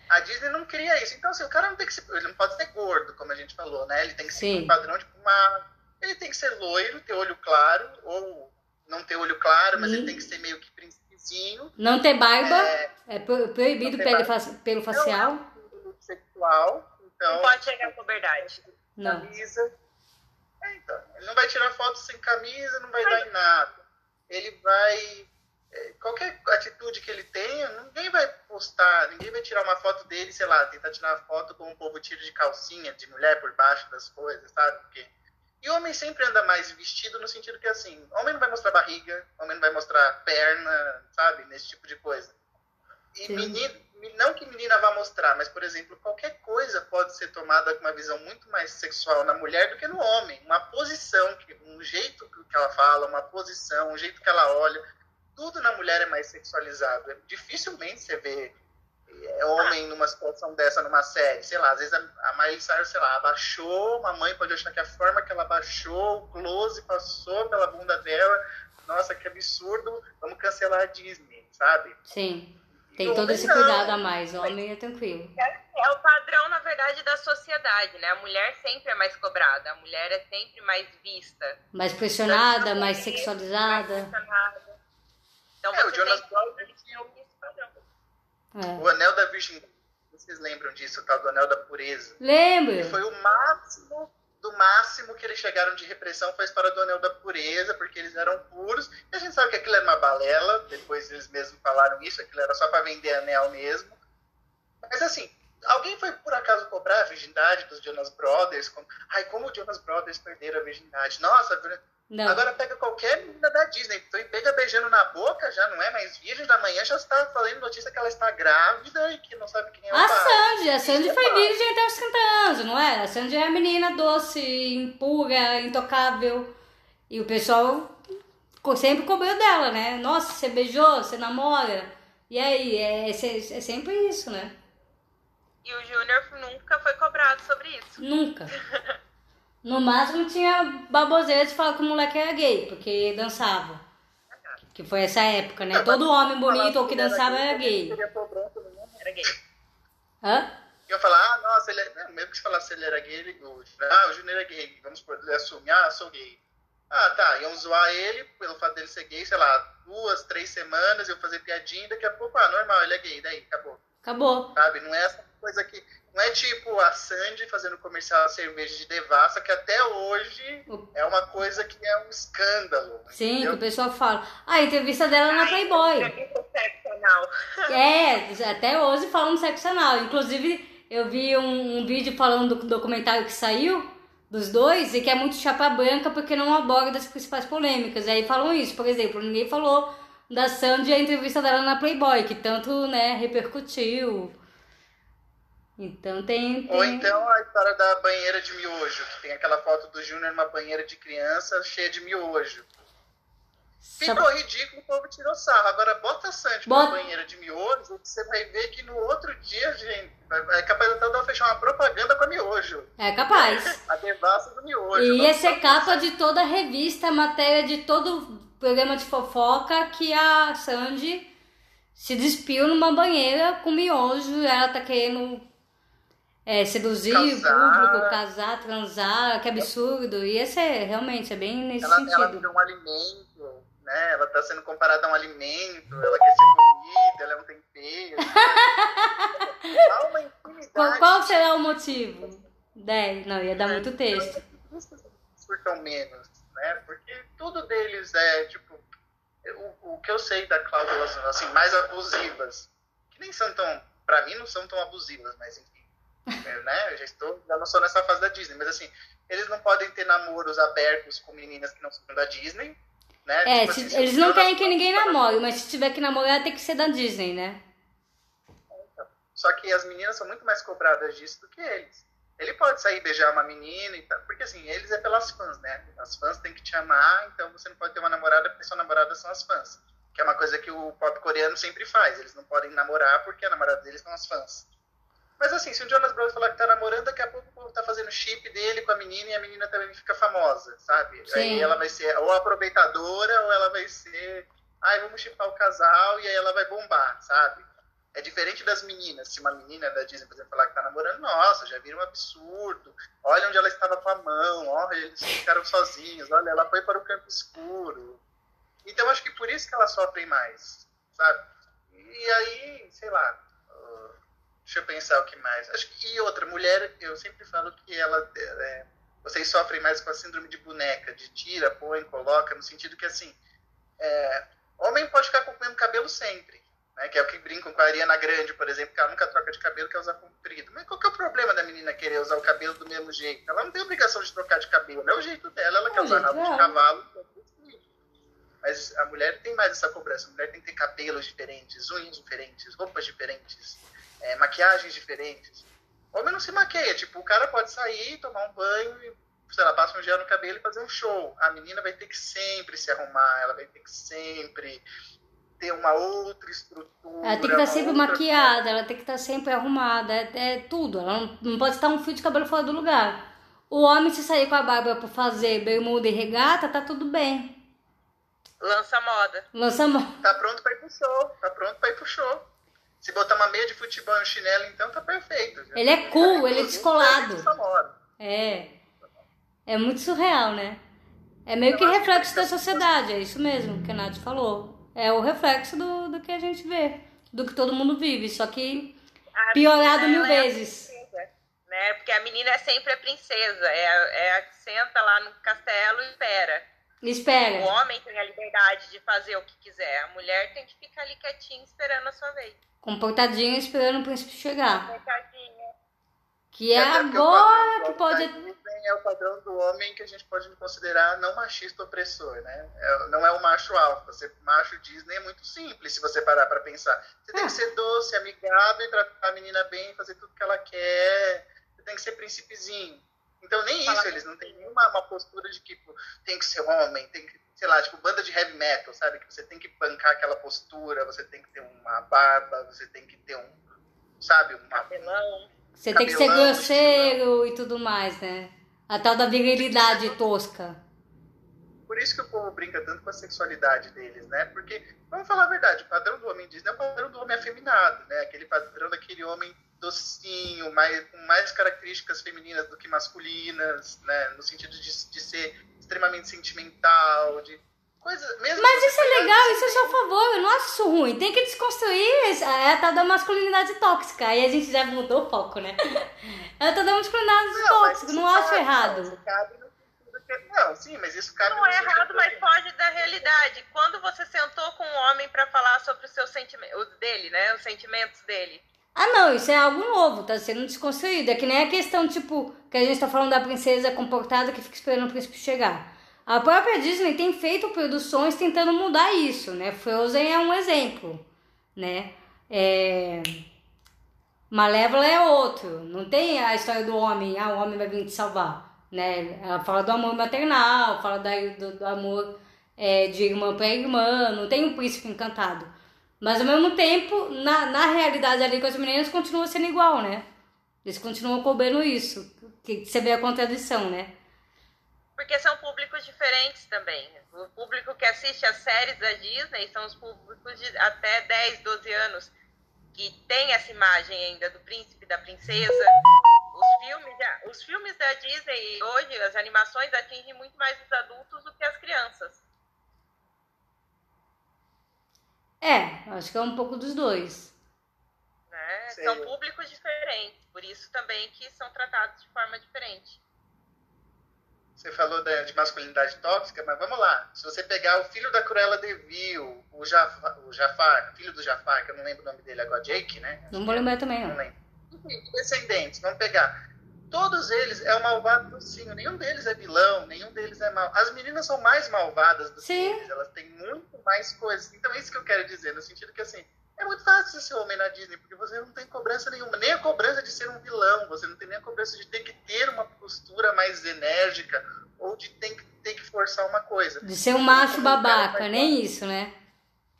a Disney não cria isso. Então, assim, o cara não tem que ser, ele não pode ser gordo, como a gente falou, né? Ele tem que ser um padrão, tipo, uma... Ele tem que ser loiro, ter olho claro, ou não ter olho claro, mas ele tem que ser meio que príncipezinho. Não ter barba, é, é proibido pelo, pelo facial. Não, é sexual, então... Não pode chegar à puberdade. Não. Camisa. É, então, ele não vai tirar foto sem camisa, não vai dar em nada. Ele vai é, qualquer atitude que ele tenha, ninguém vai postar, ninguém vai tirar uma foto dele, sei lá, tentar tirar uma foto como o povo tira de calcinha, de mulher por baixo das coisas, sabe? Porque... E homem sempre anda mais vestido no sentido que, assim, homem não vai mostrar barriga, homem não vai mostrar perna, sabe? Nesse tipo de coisa. E menino, não que menina vá mostrar, mas, por exemplo, qualquer coisa pode ser tomada com uma visão muito mais sexual na mulher do que no homem. Uma posição, um jeito que ela fala, uma posição, um jeito que ela olha tudo na mulher é mais sexualizado. Dificilmente você vê é, homem numa situação dessa numa série. Sei lá, às vezes a Miley Cyrus, sei lá, abaixou, uma mãe pode achar que a forma que ela abaixou, o close passou pela bunda dela. Nossa, que absurdo, vamos cancelar a Disney, sabe? Sim. Tem todo esse cuidado a mais, o homem é tranquilo. É, é, o padrão, na verdade, da sociedade, né? A mulher sempre é mais cobrada, a mulher é sempre mais vista. Mais pressionada, mais sexualizada. Mais pressionada. Então, é, o Jonas Brothers tinha esse padrão. É. O Anel da Virgindade. Vocês lembram disso, o tal do Anel da Pureza? Lembro. E foi o máximo do máximo que eles chegaram de repressão foi a história do Anel da Pureza, porque eles eram puros. E a gente sabe que aquilo era uma balela, depois eles mesmos falaram isso, aquilo era só para vender anel mesmo. Mas assim, alguém foi por acaso cobrar a virgindade dos Jonas Brothers? Como, Ai, como os Jonas Brothers perderam a virgindade? Nossa, não. Agora pega qualquer menina da Disney, então, e pega beijando na boca, já não é mais virgem, da manhã já está falando notícia que ela está grávida e que não sabe quem é o A pai. Sandy, a Sandy é foi virgem até os 50 anos, não é? A Sandy é a menina doce, impura, intocável. E o pessoal sempre cobrou dela, né? Nossa, você beijou, você namora. E aí, é, é, é sempre isso, né? E o Júnior nunca foi cobrado sobre isso. Nunca. <laughs> No máximo tinha baboseira de falar que o moleque era gay, porque dançava. Que foi essa época, né? Todo homem bonito ou que dançava era gay. Era gay. Hã? Eu falar, ah, nossa, ele é... mesmo que se falasse ele era gay, ele... ah, o Júnior é gay, vamos supor, ele assume, ah, sou gay. Ah, tá, iam zoar ele pelo fato dele ser gay, sei lá, duas, três semanas, eu fazer piadinha, daqui a pouco, ah, normal, ele é gay, daí, acabou. Acabou. Sabe, não é essa coisa que não é tipo a Sandy fazendo comercial de cerveja de devassa, que até hoje é uma coisa que é um escândalo. Sim, entendeu? que o pessoal fala. Ah, a entrevista dela na Playboy. <laughs> É, até hoje falam sexo anal. Inclusive, eu vi um, um, vídeo falando do documentário que saiu dos dois e que é muito chapa branca porque não aborda as principais polêmicas. Aí falam isso, por exemplo, ninguém falou da Sandy e a entrevista dela na Playboy, que tanto, né, repercutiu então tem, tem, Ou então a história da banheira de miojo, que tem aquela foto do Júnior numa banheira de criança cheia de miojo. Ficou Só... ridículo, o povo tirou sarro. Agora bota a Sandy bota... numa banheira de miojo, você vai ver que no outro dia, gente, é capaz até de fechar uma propaganda com a miojo. É capaz. <laughs> a devassa do miojo. E ia ser capa de toda a revista, matéria de todo programa de fofoca que a Sandy se despiu numa banheira com miojo. Ela tá querendo é, seduzir casar. o público, casar, transar, que absurdo. E esse é realmente é bem nesse ela, sentido. Ela virou um alimento, né? Ela está sendo comparada a um alimento, ela quer ser comida, ela é um tempero. <laughs> Há uma infinidade. Qual, qual será o motivo? 10. Não, ia dar muito texto. Surtam menos, né? Porque tudo deles é, tipo, o, o que eu sei da cláusulas assim, mais abusivas, que nem são tão, pra mim não são tão abusivas, mas enfim é, né? Eu já estou, já não sou nessa fase da Disney, mas assim, eles não podem ter namoros abertos com meninas que não são da Disney, né? É, tipo se, assim, eles não querem que ninguém namore, mas se tiver que namorar tem que ser da Disney, né? Então, só que as meninas são muito mais cobradas disso do que eles. Ele pode sair beijar uma menina e tal, porque assim, eles é pelas fãs, né? As fãs têm que te amar, então você não pode ter uma namorada porque sua namorada são as fãs. Que é uma coisa que o pop coreano sempre faz. Eles não podem namorar porque a namorada deles são as fãs. Mas assim, se o Jonas Brothers falar que tá namorando, daqui a pouco tá fazendo chip dele com a menina e a menina também fica famosa, sabe? Sim. Aí ela vai ser ou aproveitadora ou ela vai ser. Ai, vamos chipar o casal e aí ela vai bombar, sabe? É diferente das meninas. Se uma menina da Disney, por exemplo, falar que tá namorando, nossa, já vira um absurdo. Olha onde ela estava com a mão, olha, eles ficaram sozinhos, olha, ela foi para o campo escuro. Então, acho que por isso que elas sofrem mais, sabe? E aí, sei lá, deixa eu pensar o que mais. Acho que, e outra, mulher, eu sempre falo que ela. É, vocês sofrem mais com a síndrome de boneca, de tira, põe, coloca, no sentido que assim. É, homem pode ficar com o mesmo cabelo sempre né, que é o que brincam com a Ariana Grande, por exemplo, que ela nunca troca de cabelo, quer usar comprido. Mas qual que é o problema da menina querer usar o cabelo do mesmo jeito? Ela não tem obrigação de trocar de cabelo, é o jeito dela, ela quer usar rabo de cavalo. Mas a mulher tem mais essa cobrança, a mulher tem que ter cabelos diferentes, unhas diferentes, roupas diferentes, é, maquiagens diferentes. Homem não se maqueia, tipo, o cara pode sair, tomar um banho e, sei lá, passa um gel no cabelo e fazer um show. A menina vai ter que sempre se arrumar, ela vai ter que sempre ter uma outra estrutura. Ela tem que estar sempre maquiada, ela tem que estar sempre arrumada, é, é tudo. Ela não, não, pode estar um fio de cabelo fora do lugar. O homem, se sair com a barba para fazer bermuda e regata, tá tudo bem. Lança moda. Lança moda. Tá pronto para ir pro show, tá pronto para ir pro show. Se botar uma meia de futebol e um chinelo, então tá perfeito. Ele é cool, ele é descolado. É. É muito surreal, né? É meio que reflexo da sociedade, é isso mesmo que a Nath falou é o reflexo do, do que a gente vê, do que todo mundo vive, só que a piorado mil é vezes. É né? Porque a menina é sempre a princesa, é a, é a que senta lá no castelo e espera. Espera. O homem tem a liberdade de fazer o que quiser, a mulher tem que ficar ali quietinha esperando a sua vez. Comportadinha esperando o príncipe chegar. Comportadinha. Que é agora que pode é o padrão do homem que a gente pode considerar não machista opressor, né? É, não é o macho alfa. Ser macho Disney é muito simples, se você parar para pensar. Você tem que ser doce, amigável, tratar a menina bem, fazer tudo que ela quer. Você tem que ser príncipezinho. Então, nem isso, eles não têm nenhuma uma postura de que tipo, tem que ser homem, tem que, sei lá, tipo, banda de heavy metal, sabe? Que você tem que bancar aquela postura, você tem que ter uma barba, você tem que ter um, sabe, um cabelão. Você tem que ser grosseiro e tudo mais, né? A tal da virilidade tosca. Por isso que o povo brinca tanto com a sexualidade deles, né? Porque, vamos falar a verdade, o padrão do homem Disney é o padrão do homem afeminado, né? Aquele padrão daquele homem docinho, mais, com mais características femininas do que masculinas, né? No sentido de, de ser extremamente sentimental, de coisa... Mesmo Mas isso é legal, isso é seu favor, eu não acho isso ruim. Tem que desconstruir a, a tal da masculinidade tóxica. Aí a gente já mudou o foco, né? Eu tô dando discriminados não, tóxicos, não acho errado. Não, sim, mas isso cabe Não é errado, mas foge da realidade. Quando você sentou com um homem para falar sobre os seus sentimentos, dele, né? Os sentimentos dele. Ah, não, isso é algo novo, tá sendo desconstruído. É que nem a questão, tipo, que a gente tá falando da princesa comportada que fica esperando o príncipe chegar. A própria Disney tem feito produções tentando mudar isso, né? Frozen é um exemplo, né? É... Malévola é outro. Não tem a história do homem, ah, o homem vai vir te salvar. Né? Ela fala do amor maternal, fala da, do, do amor é, de irmã para irmã, não tem um príncipe encantado. Mas ao mesmo tempo, na, na realidade ali com as meninas continua sendo igual, né? Eles continuam cobrando isso. Que você vê a contradição, né? Porque são públicos diferentes também. O público que assiste as séries da Disney são os públicos de até 10, 12 anos que tem essa imagem ainda do príncipe da princesa. Os filmes, os filmes da Disney hoje, as animações atingem muito mais os adultos do que as crianças. É, acho que é um pouco dos dois. Né? São públicos diferentes, por isso também que são tratados de forma diferente. Você falou de masculinidade tóxica, mas vamos lá. Se você pegar o filho da Cruella de Vil, o Jafar, o Jafar, filho do Jafar, que eu não lembro o nome dele agora, Jake, né? Não vou lembrar também, não. não lembro. Enfim, descendentes, vamos pegar. Todos eles é um malvado docinho, nenhum deles é vilão, nenhum deles é mal. As meninas são mais malvadas do que eles, elas têm muito mais coisas. Então é isso que eu quero dizer, no sentido que assim, é muito fácil ser homem na Disney, porque você não tem cobrança nenhuma, nem a cobrança de ser um vilão, você não tem nem a cobrança de ter que ter uma postura mais enérgica ou de ter que, ter que forçar uma coisa. De ser um macho babaca, nem isso, né?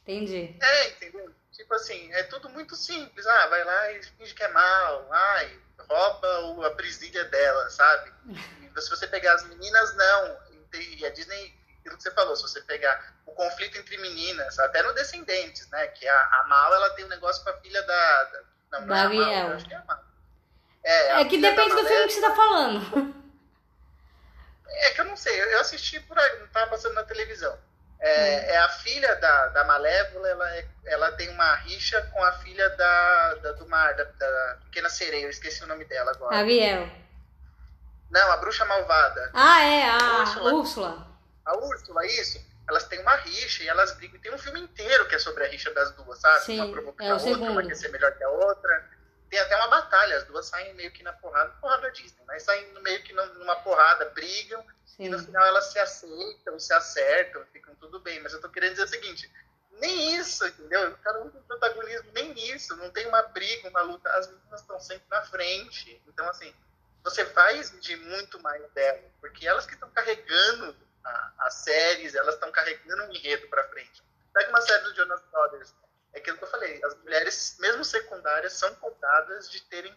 Entendi. É, entendeu? Tipo assim, é tudo muito simples. Ah, vai lá e finge que é mal. Ai, rouba a presilha dela, sabe? E <laughs> se você pegar as meninas, não. E a Disney, aquilo que você falou, se você pegar o conflito entre meninas, até no Descendentes, né? Que a, a Mal, ela tem um negócio com a filha da... da não, não é a Mal, eu acho que é a Mal. É, é que depende do filme que você tá falando. É que eu não sei, eu assisti por aí, não tava passando na televisão. É, é, a filha da, da Malévola, ela, é, ela tem uma rixa com a filha da, da do mar, da, da, pequena sereia, eu esqueci o nome dela agora. Ariel. Não, a bruxa malvada. Ah, é, a Úrsula. Úrsula. A Úrsula, isso. Elas têm uma rixa e elas brigam. Tem um filme inteiro que é sobre a rixa das duas, sabe? Sim, uma provoca é a outra, segundo. uma quer ser melhor que a outra. Tem até uma batalha, as duas saem meio que na porrada, porrada Disney, mas saem meio que numa porrada, brigam, Sim. e no final elas se aceitam, se acertam, ficam tudo bem. Mas eu tô querendo dizer o seguinte, nem isso, entendeu? O cara não tem protagonismo, nem isso, não tem uma briga, uma luta, as meninas estão sempre na frente. Então, assim, você vai exigir muito mais delas, porque elas que estão carregando a- as séries, elas estão carregando um enredo para frente. Pega uma série do Jonas Brothers, é aquilo que eu falei, as mulheres, mesmo secundárias, são cobradas de terem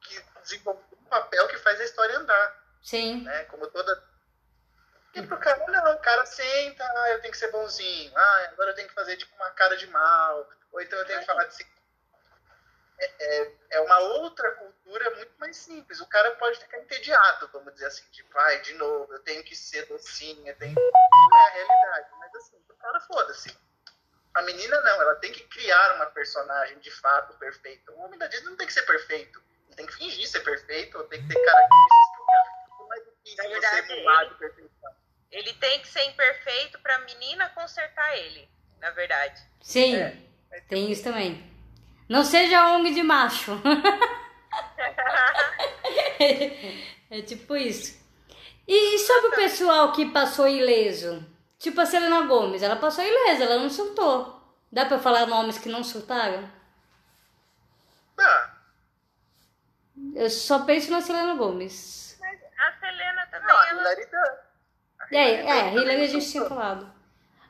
que desenvolver um papel que faz a história andar, Sim. né? Como toda... E pro cara, não, o cara senta, ah, eu tenho que ser bonzinho, ah, agora eu tenho que fazer tipo uma cara de mal, ou então eu tenho que falar de si. É, é, é uma outra cultura muito mais simples. O cara pode ficar entediado, vamos dizer assim, tipo, ai, de novo, eu tenho que ser docinha, eu tenho... que não é a realidade, mas assim, o cara foda-se. A menina não, ela tem que criar uma personagem de fato perfeita. O homem da Disney não tem que ser perfeito. Ele tem que fingir ser perfeito, ou tem que ter características que é mais difícil Na você verdade, emular de perfeição. Ele tem que ser imperfeito pra menina consertar ele, na verdade. Sim. É. Tem isso também. Não seja ONG de macho. <laughs> <laughs> é tipo isso. E sobre o pessoal que passou ileso? Tipo a Selena Gomes, ela passou ilesa, ela não surtou. Dá pra falar nomes que não surtaram? Ah, Eu só penso na Selena Gomes. Mas a Selena também, não, a ela... Hilary E Hilary é, Duff Hillary a gente tinha falado.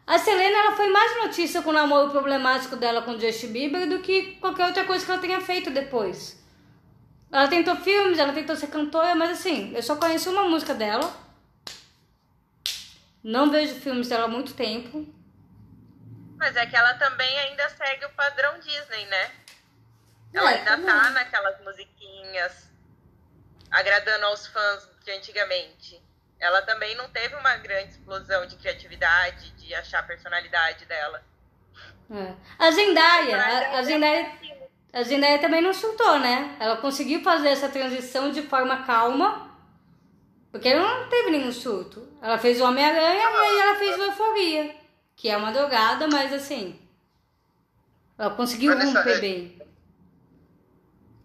A Selena, ela foi mais notícia com o namoro problemático dela com o Justin Bieber do que qualquer outra coisa que ela tenha feito depois. Ela tentou filmes, ela tentou ser cantora, mas assim, eu só conheço uma música dela. Não vejo filmes dela há muito tempo. Mas é que ela também ainda segue o padrão Disney, né? Ela É, ainda tá naquelas musiquinhas agradando aos fãs de antigamente. Ela também não teve uma grande explosão de criatividade, de achar a personalidade dela. É. A Zendaya, a, a Zendaya, a Zendaya também não surtou, né? Ela conseguiu fazer essa transição de forma calma, porque ela não teve nenhum surto. Ela fez o Homem-Aranha e aí ela fez o Euforia, que é uma drogada, mas assim, ela conseguiu Vanessa romper bem.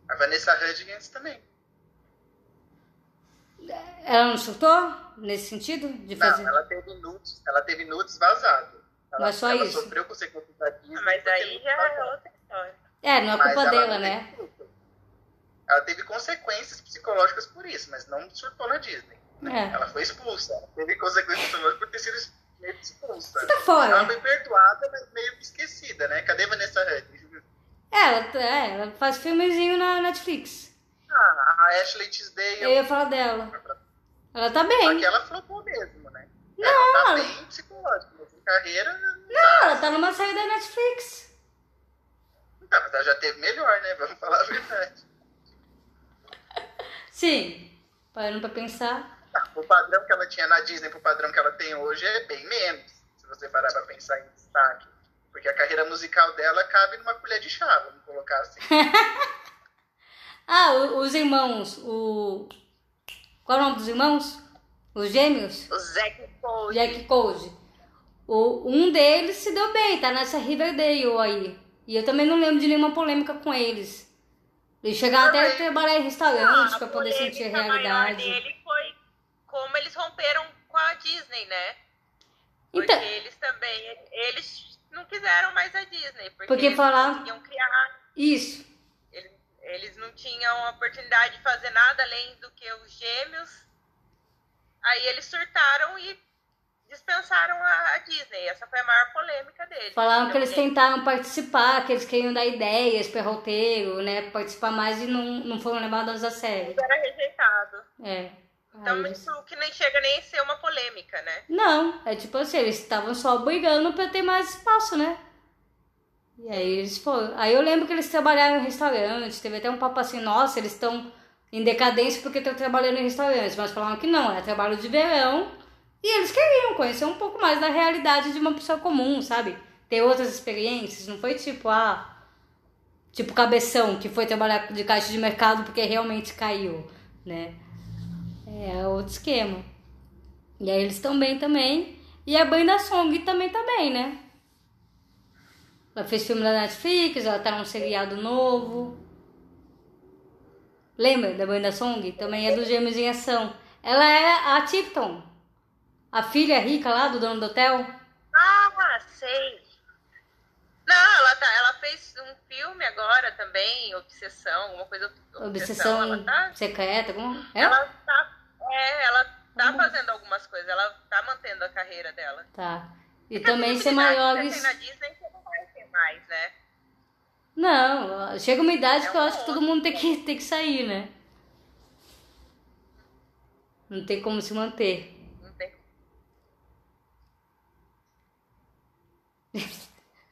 A Vanessa Hudgens também. Ela não surtou nesse sentido de fazer? Não, ela teve nudes, ela teve nudes vazado. Ela, Mas só ela isso? sofreu consequências da Disney. Ah, Mas aí já é outra história. É, não é Mas culpa ela dela, né? surto. Ela teve consequências psicológicas por isso, mas não surtou na Disney. Né? É. Ela foi expulsa. Ela teve consequências psicológicas por ter sido meio expulsa. Você tá fora. Ela foi perdoada, mas meio que esquecida, né? Cadê Vanessa Hudgens? Ela, é, ela faz filmezinho na Netflix. Ah, a Ashley Tisdale. Eu ia falar dela. Ela tá Só bem. que ela flopou mesmo, né? Não, ela tá ela- bem psicológica, mas em carreira. Não, Não, ela tá numa série da Netflix. Tá, mas ela já teve melhor, né? Vamos <laughs> falar a verdade. Sim. Parando pra pensar. O padrão que ela tinha na Disney pro padrão que ela tem hoje é bem menos, se você parar pra pensar em destaque. Porque a carreira musical dela cabe numa colher de chá, vamos colocar assim. <laughs> Ah, os irmãos. O. Qual é o nome dos irmãos? Os gêmeos? O Zack Cole. Jack Code. O, um deles se deu bem, tá nessa Riverdale aí. E eu também não lembro de nenhuma polêmica com eles. Eles chegaram até a trabalhar em restaurante Ah, pra poder sentir a realidade. dele como eles romperam com a Disney, né? Porque Então, eles também, eles não quiseram mais a Disney, porque, Porque eles falar- não conseguiam criar, isso. eles, eles não tinham a oportunidade de fazer nada além do que os gêmeos. Aí eles surtaram e dispensaram a, Disney. Essa foi a maior polêmica deles. Falaram que eles tentaram participar, que eles queriam dar ideias para roteiro, né? Participar mais e não, não foram levados a sério. Era rejeitado. É. Então Aí- isso que nem chega nem a ser uma polêmica, né? Não, é tipo assim, eles estavam só brigando pra ter mais espaço, né? E aí eles foram. Aí eu lembro que eles trabalharam em restaurante, teve até um papo assim, nossa, eles estão em decadência porque estão trabalhando em restaurantes, mas falaram que não, é trabalho de verão. E eles queriam conhecer um pouco mais da realidade de uma pessoa comum, sabe? Ter outras experiências, não foi tipo, ah, tipo cabeção, que foi trabalhar de caixa de mercado porque realmente caiu, né? É outro esquema. E aí eles estão bem também. E a Brenda Song também tá bem, né? Ela fez filme da Netflix, ela tá num seriado novo. Lembra da Brenda Song? Também é do Gêmeos em Ação. Ela é a Tipton, a filha rica lá do dono do hotel. Ah, sei. Não, ela, tá, ela fez um filme agora também, Obsessão, alguma coisa. Obsessão ela tá, secreta. Como? É? ela tá, é, ela tá fazendo algumas coisas, ela tá mantendo a carreira dela. Tá. E Porque também ser. Que você tem na Disney você não vai ter mais, né? Não, chega uma idade É que eu acho que todo mundo tem que, tem que sair, né? Não tem como se manter. Não tem. <laughs>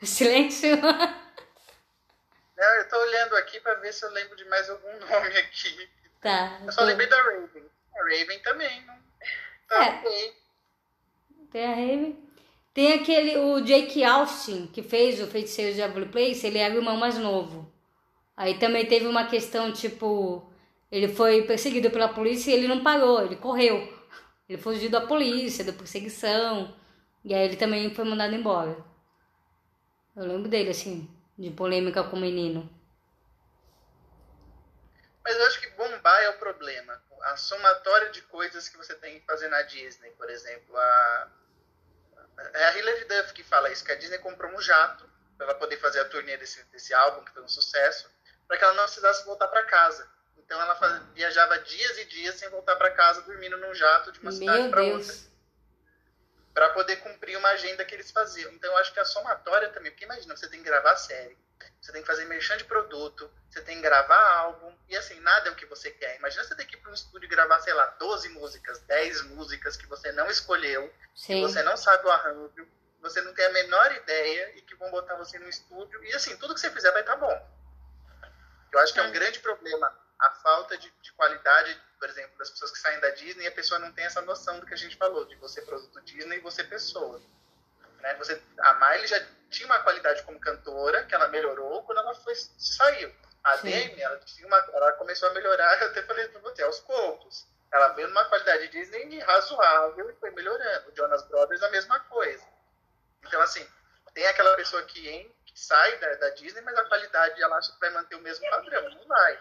Silêncio. Não, eu tô olhando aqui pra ver se eu lembro de mais algum <laughs> nome aqui. Tá. Eu só lembrei da Raven. A Raven também, não. Tá É. Tem a Raven. Tem aquele, o Jake Austin, que fez o Feiticeiro de Everly Place, ele era o irmão mais novo. Aí também teve uma questão, tipo, ele foi perseguido pela polícia e ele não parou, ele correu. Ele fugiu da polícia, da perseguição. E aí ele também foi mandado embora. Eu lembro dele, assim, de polêmica com o menino. Mas eu acho que bombar é o problema. A somatória de coisas que você tem que fazer na Disney, por exemplo. A... É a Hilary Duff que fala isso, que a Disney comprou um jato para ela poder fazer a turnê desse, desse álbum, que foi um sucesso, para que ela não precisasse voltar para casa. Então ela faz- viajava dias e dias sem voltar para casa, dormindo num jato de uma cidade Meu para outra para poder cumprir uma agenda que eles faziam. Então eu acho que a somatória também, porque imagina, você tem que gravar série, você tem que fazer merchan de produto, você tem que gravar álbum, e assim, nada é o que você quer. Imagina você ter que ir para um estúdio gravar, sei lá, 12 músicas, 10 músicas que você não escolheu, que Sim. você não sabe o arranjo, você não tem a menor ideia e que vão botar você no estúdio, e assim, tudo que você fizer vai estar bom. Eu acho que é um É. grande problema a falta de, de qualidade, por exemplo, das pessoas que saem da Disney e a pessoa não tem essa noção do que a gente falou, de você produto Disney e você pessoa. Né? Você, a Miley já tinha uma qualidade como cantora, que ela melhorou quando ela foi, saiu. A Sim. Demi, ela, tinha uma, ela começou a melhorar, <laughs> eu até falei pra você, aos poucos. Ela veio numa qualidade Disney razoável e foi melhorando. O Jonas Brothers, a mesma coisa. Então, assim, tem aquela pessoa que, en- que sai da, da Disney, mas a qualidade ela acha que vai manter o mesmo padrão. Não vai.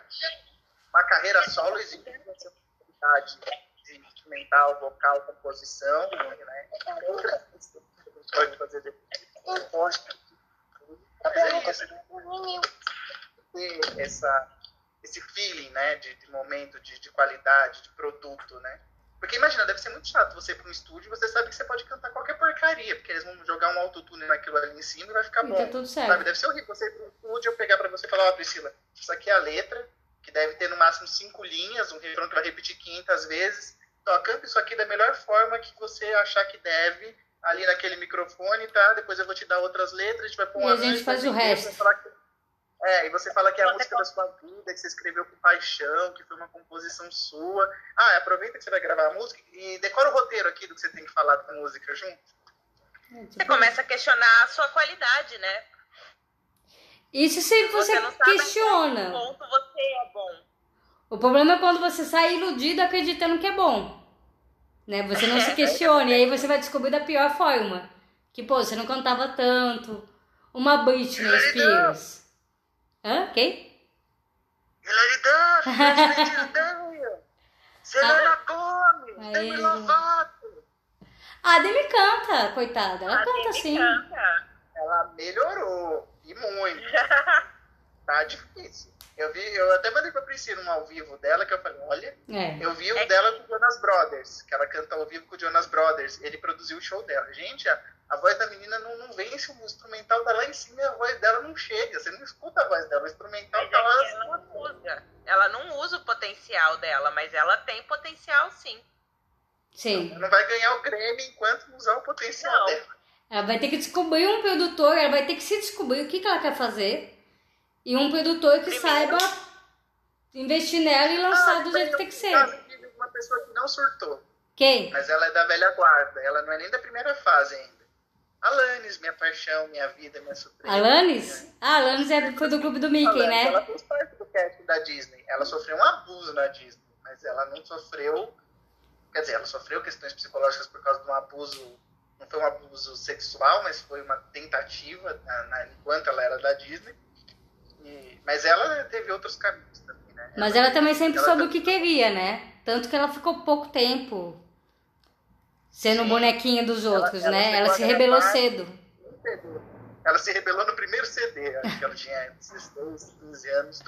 Uma carreira solo exige qualidade de instrumental, vocal, composição, né? Outra coisa que a gente pode fazer depois. Mas é isso. Ter essa, esse feeling, né, de, de momento, de, de qualidade, de produto, né? Porque imagina, deve ser muito chato você ir para um estúdio e você sabe que você pode cantar qualquer porcaria, porque eles vão jogar um autotune naquilo ali em cima e vai ficar E bom. tá tudo certo. Sabe, deve ser horrível você ir para um estúdio eu pegar para você e falar, ó, Priscila, isso aqui é a letra, que deve ter no máximo cinco linhas, um refrão que vai repetir 500 vezes. Então, canta isso aqui da melhor forma que você achar que deve, ali naquele microfone, tá? Depois eu vou te dar outras letras, a gente vai pôr E um a gente faz o resto. que- É, e você fala que é a música da sua vida, que você escreveu com paixão, que foi uma composição sua. Ah, aproveita que você vai gravar a música e decora o roteiro aqui do que você tem que falar da música junto. Você começa a questionar a sua qualidade, né? Isso se você, Você não sabe em questiona. qual ponto você é bom. O problema é quando você sai iludido acreditando que é bom. Né? Você não se questiona. e aí você vai descobrir da pior forma. Que, pô, você não cantava tanto. Uma Britney Spears. Hã? Quem? Hilary Duff, <laughs> Selena Gomez, Demi. Lovato. A Demi canta, coitada. Ela A canta Demi sim. canta. Ela melhorou, e muito. <laughs> tá difícil. Eu vi, eu até mandei pra Priscila um ao vivo dela, que eu falei, olha, É. eu vi o É dela com o Jonas Brothers, que ela canta ao vivo com o Jonas Brothers. Ele produziu o show dela. Gente, a, a voz da menina não, não vence, o instrumental tá lá em cima e a voz dela não chega. Você não escuta a voz dela, o instrumental Mas tá é que lá. ela não usa. Ela não usa o potencial dela, mas ela tem potencial sim. Sim. Não vai ganhar o Grammy enquanto não usar o potencial Não. dela. Ela vai ter que descobrir um produtor, ela vai ter que se descobrir o que, que ela quer fazer. E um produtor que Primeiro- saiba investir nela e lançar do jeito que tem que ser. uma pessoa que não surtou, Quem? mas ela é da velha guarda. Ela não é nem da primeira fase ainda. Alanis, minha paixão, minha vida, minha surpresa. Alanis? Ah, Alanis é do, foi do clube do Mickey, Alanis, né? Ela fez parte do casting da Disney. Ela sofreu um abuso na Disney, mas ela não sofreu. Quer dizer, ela sofreu questões psicológicas por causa de um abuso. Não foi um abuso sexual, mas foi uma tentativa na, na- enquanto ela era da Disney. E- mas ela teve outros caminhos também, né? Mas ela também sempre ela soube tá- o que queria, né? Tanto que ela ficou pouco tempo sendo Sim. bonequinha dos Ela- outros, ela né? Ela se rebelou cedo. Ela se rebelou no primeiro CD, acho que ela tinha 16, 15 anos.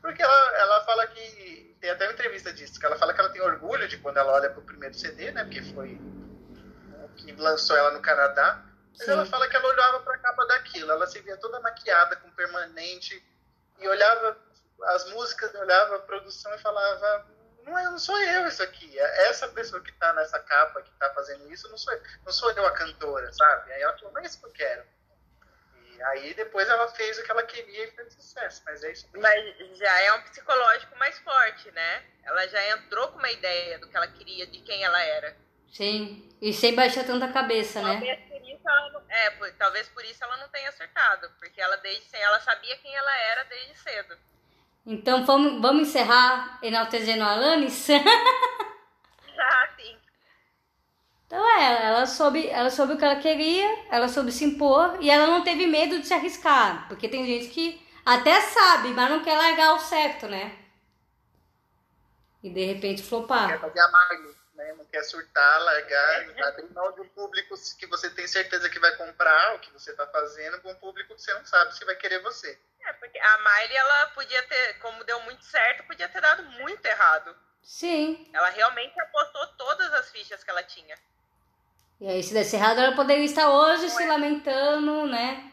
Porque ela, ela fala que. Tem até uma entrevista disso, que ela fala que ela tem orgulho de quando ela olha pro primeiro CD, né? Porque foi o que lançou ela no Canadá. Mas Sim. ela fala que ela olhava pra capa daquilo, ela se via toda maquiada, com permanente, e olhava as músicas, olhava a produção e falava. Não, é, não sou eu isso aqui. É essa pessoa que tá nessa capa, que tá fazendo isso, não sou eu. Não sou eu a cantora, sabe? Aí ela falou, não é isso que eu quero. E aí depois ela fez o que ela queria e fez sucesso. Mas é isso mesmo. Mas já é um psicológico mais forte, né? Ela já entrou com uma ideia do que ela queria, de quem ela era. Sim. E sem baixar tanta cabeça, né? Talvez por isso ela não, é, por- talvez por isso ela não tenha acertado, porque ela desde ela sabia quem ela era desde cedo. Então vamos, vamos encerrar enaltecendo a Alanis? <laughs> Ah, sim. Então é, ela soube, ela soube o que ela queria, ela soube se impor e ela não teve medo de se arriscar. Porque tem gente que até sabe, mas não quer largar o certo, né? E de repente Quer flopar. fazer a Miley, né? Não quer surtar, largar, abrir mão de um público que você tem certeza que vai comprar o que você tá fazendo com um público que você não sabe se vai querer você. É, porque a Miley, ela podia ter, como deu muito certo, podia ter dado muito errado. Sim. Ela realmente apostou todas as fichas que ela tinha. E aí se desse errado, ela poderia estar hoje se lamentando, né?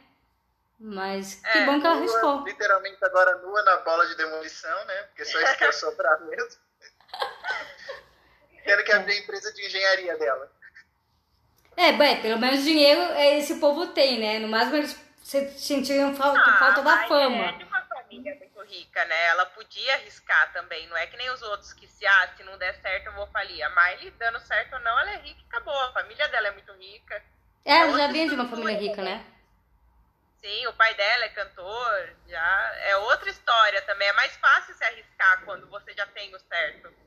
Mas que É, bom que ela arriscou. Literalmente agora nua na bola de demolição, né? Porque só isso que ia sobrar mesmo. Quero que abrir a empresa de engenharia dela. É, bem, pelo menos dinheiro é, esse povo tem, né? No máximo eles se- sentiram falta, falta a da fama. é de uma família muito rica, né? Ela podia arriscar também, não é que nem os outros que se, ah, se não der certo eu vou falir. A Miley, dando certo ou não, ela é rica e acabou. A família dela é muito rica. É, ela já outra vinha de uma família rica, né? Sim, o pai dela é cantor, já é outra história também. É mais fácil se arriscar quando você já tem o certo.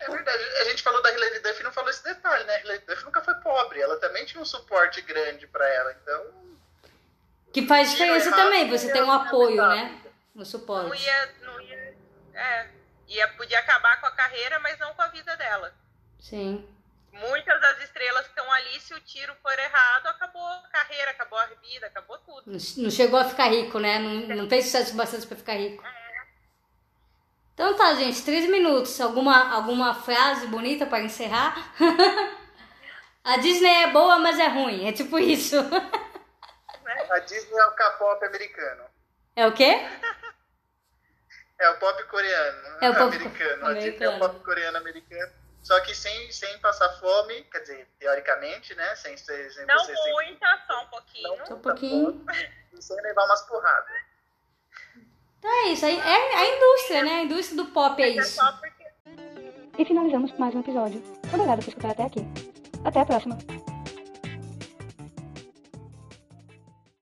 É verdade. A gente falou da Hilary Duff e não falou esse detalhe, né? A Hilary Duff nunca foi pobre. Ela também tinha um suporte grande pra ela. Então, Que faz diferença errado, também, você tem um é apoio, fundamental. né? No Não suporte. ia, não ia, é, ia, podia acabar com a carreira, mas não com a vida dela. Sim. Muitas das estrelas que estão ali, se o tiro for errado, acabou a carreira, acabou a vida, acabou tudo. Não não chegou a ficar rico, né? Não, não fez sucesso bastante pra ficar rico. Então tá, gente, três minutos. Alguma, alguma frase bonita para encerrar? <laughs> a Disney é boa, mas é ruim. É tipo isso. a Disney é o K-pop americano. É o quê? É o pop coreano. É o pop americano. A Disney é americano. o pop coreano americano. Só que sem, sem passar fome, quer dizer, teoricamente, né? Sem, sem, sem Não você sem, muita, só um pouquinho. Só um pouquinho. e sem levar umas porradas. Então é isso. É, é a indústria, né? A indústria do pop é É isso. E finalizamos mais um episódio. Obrigada por escutar até aqui. Até a próxima.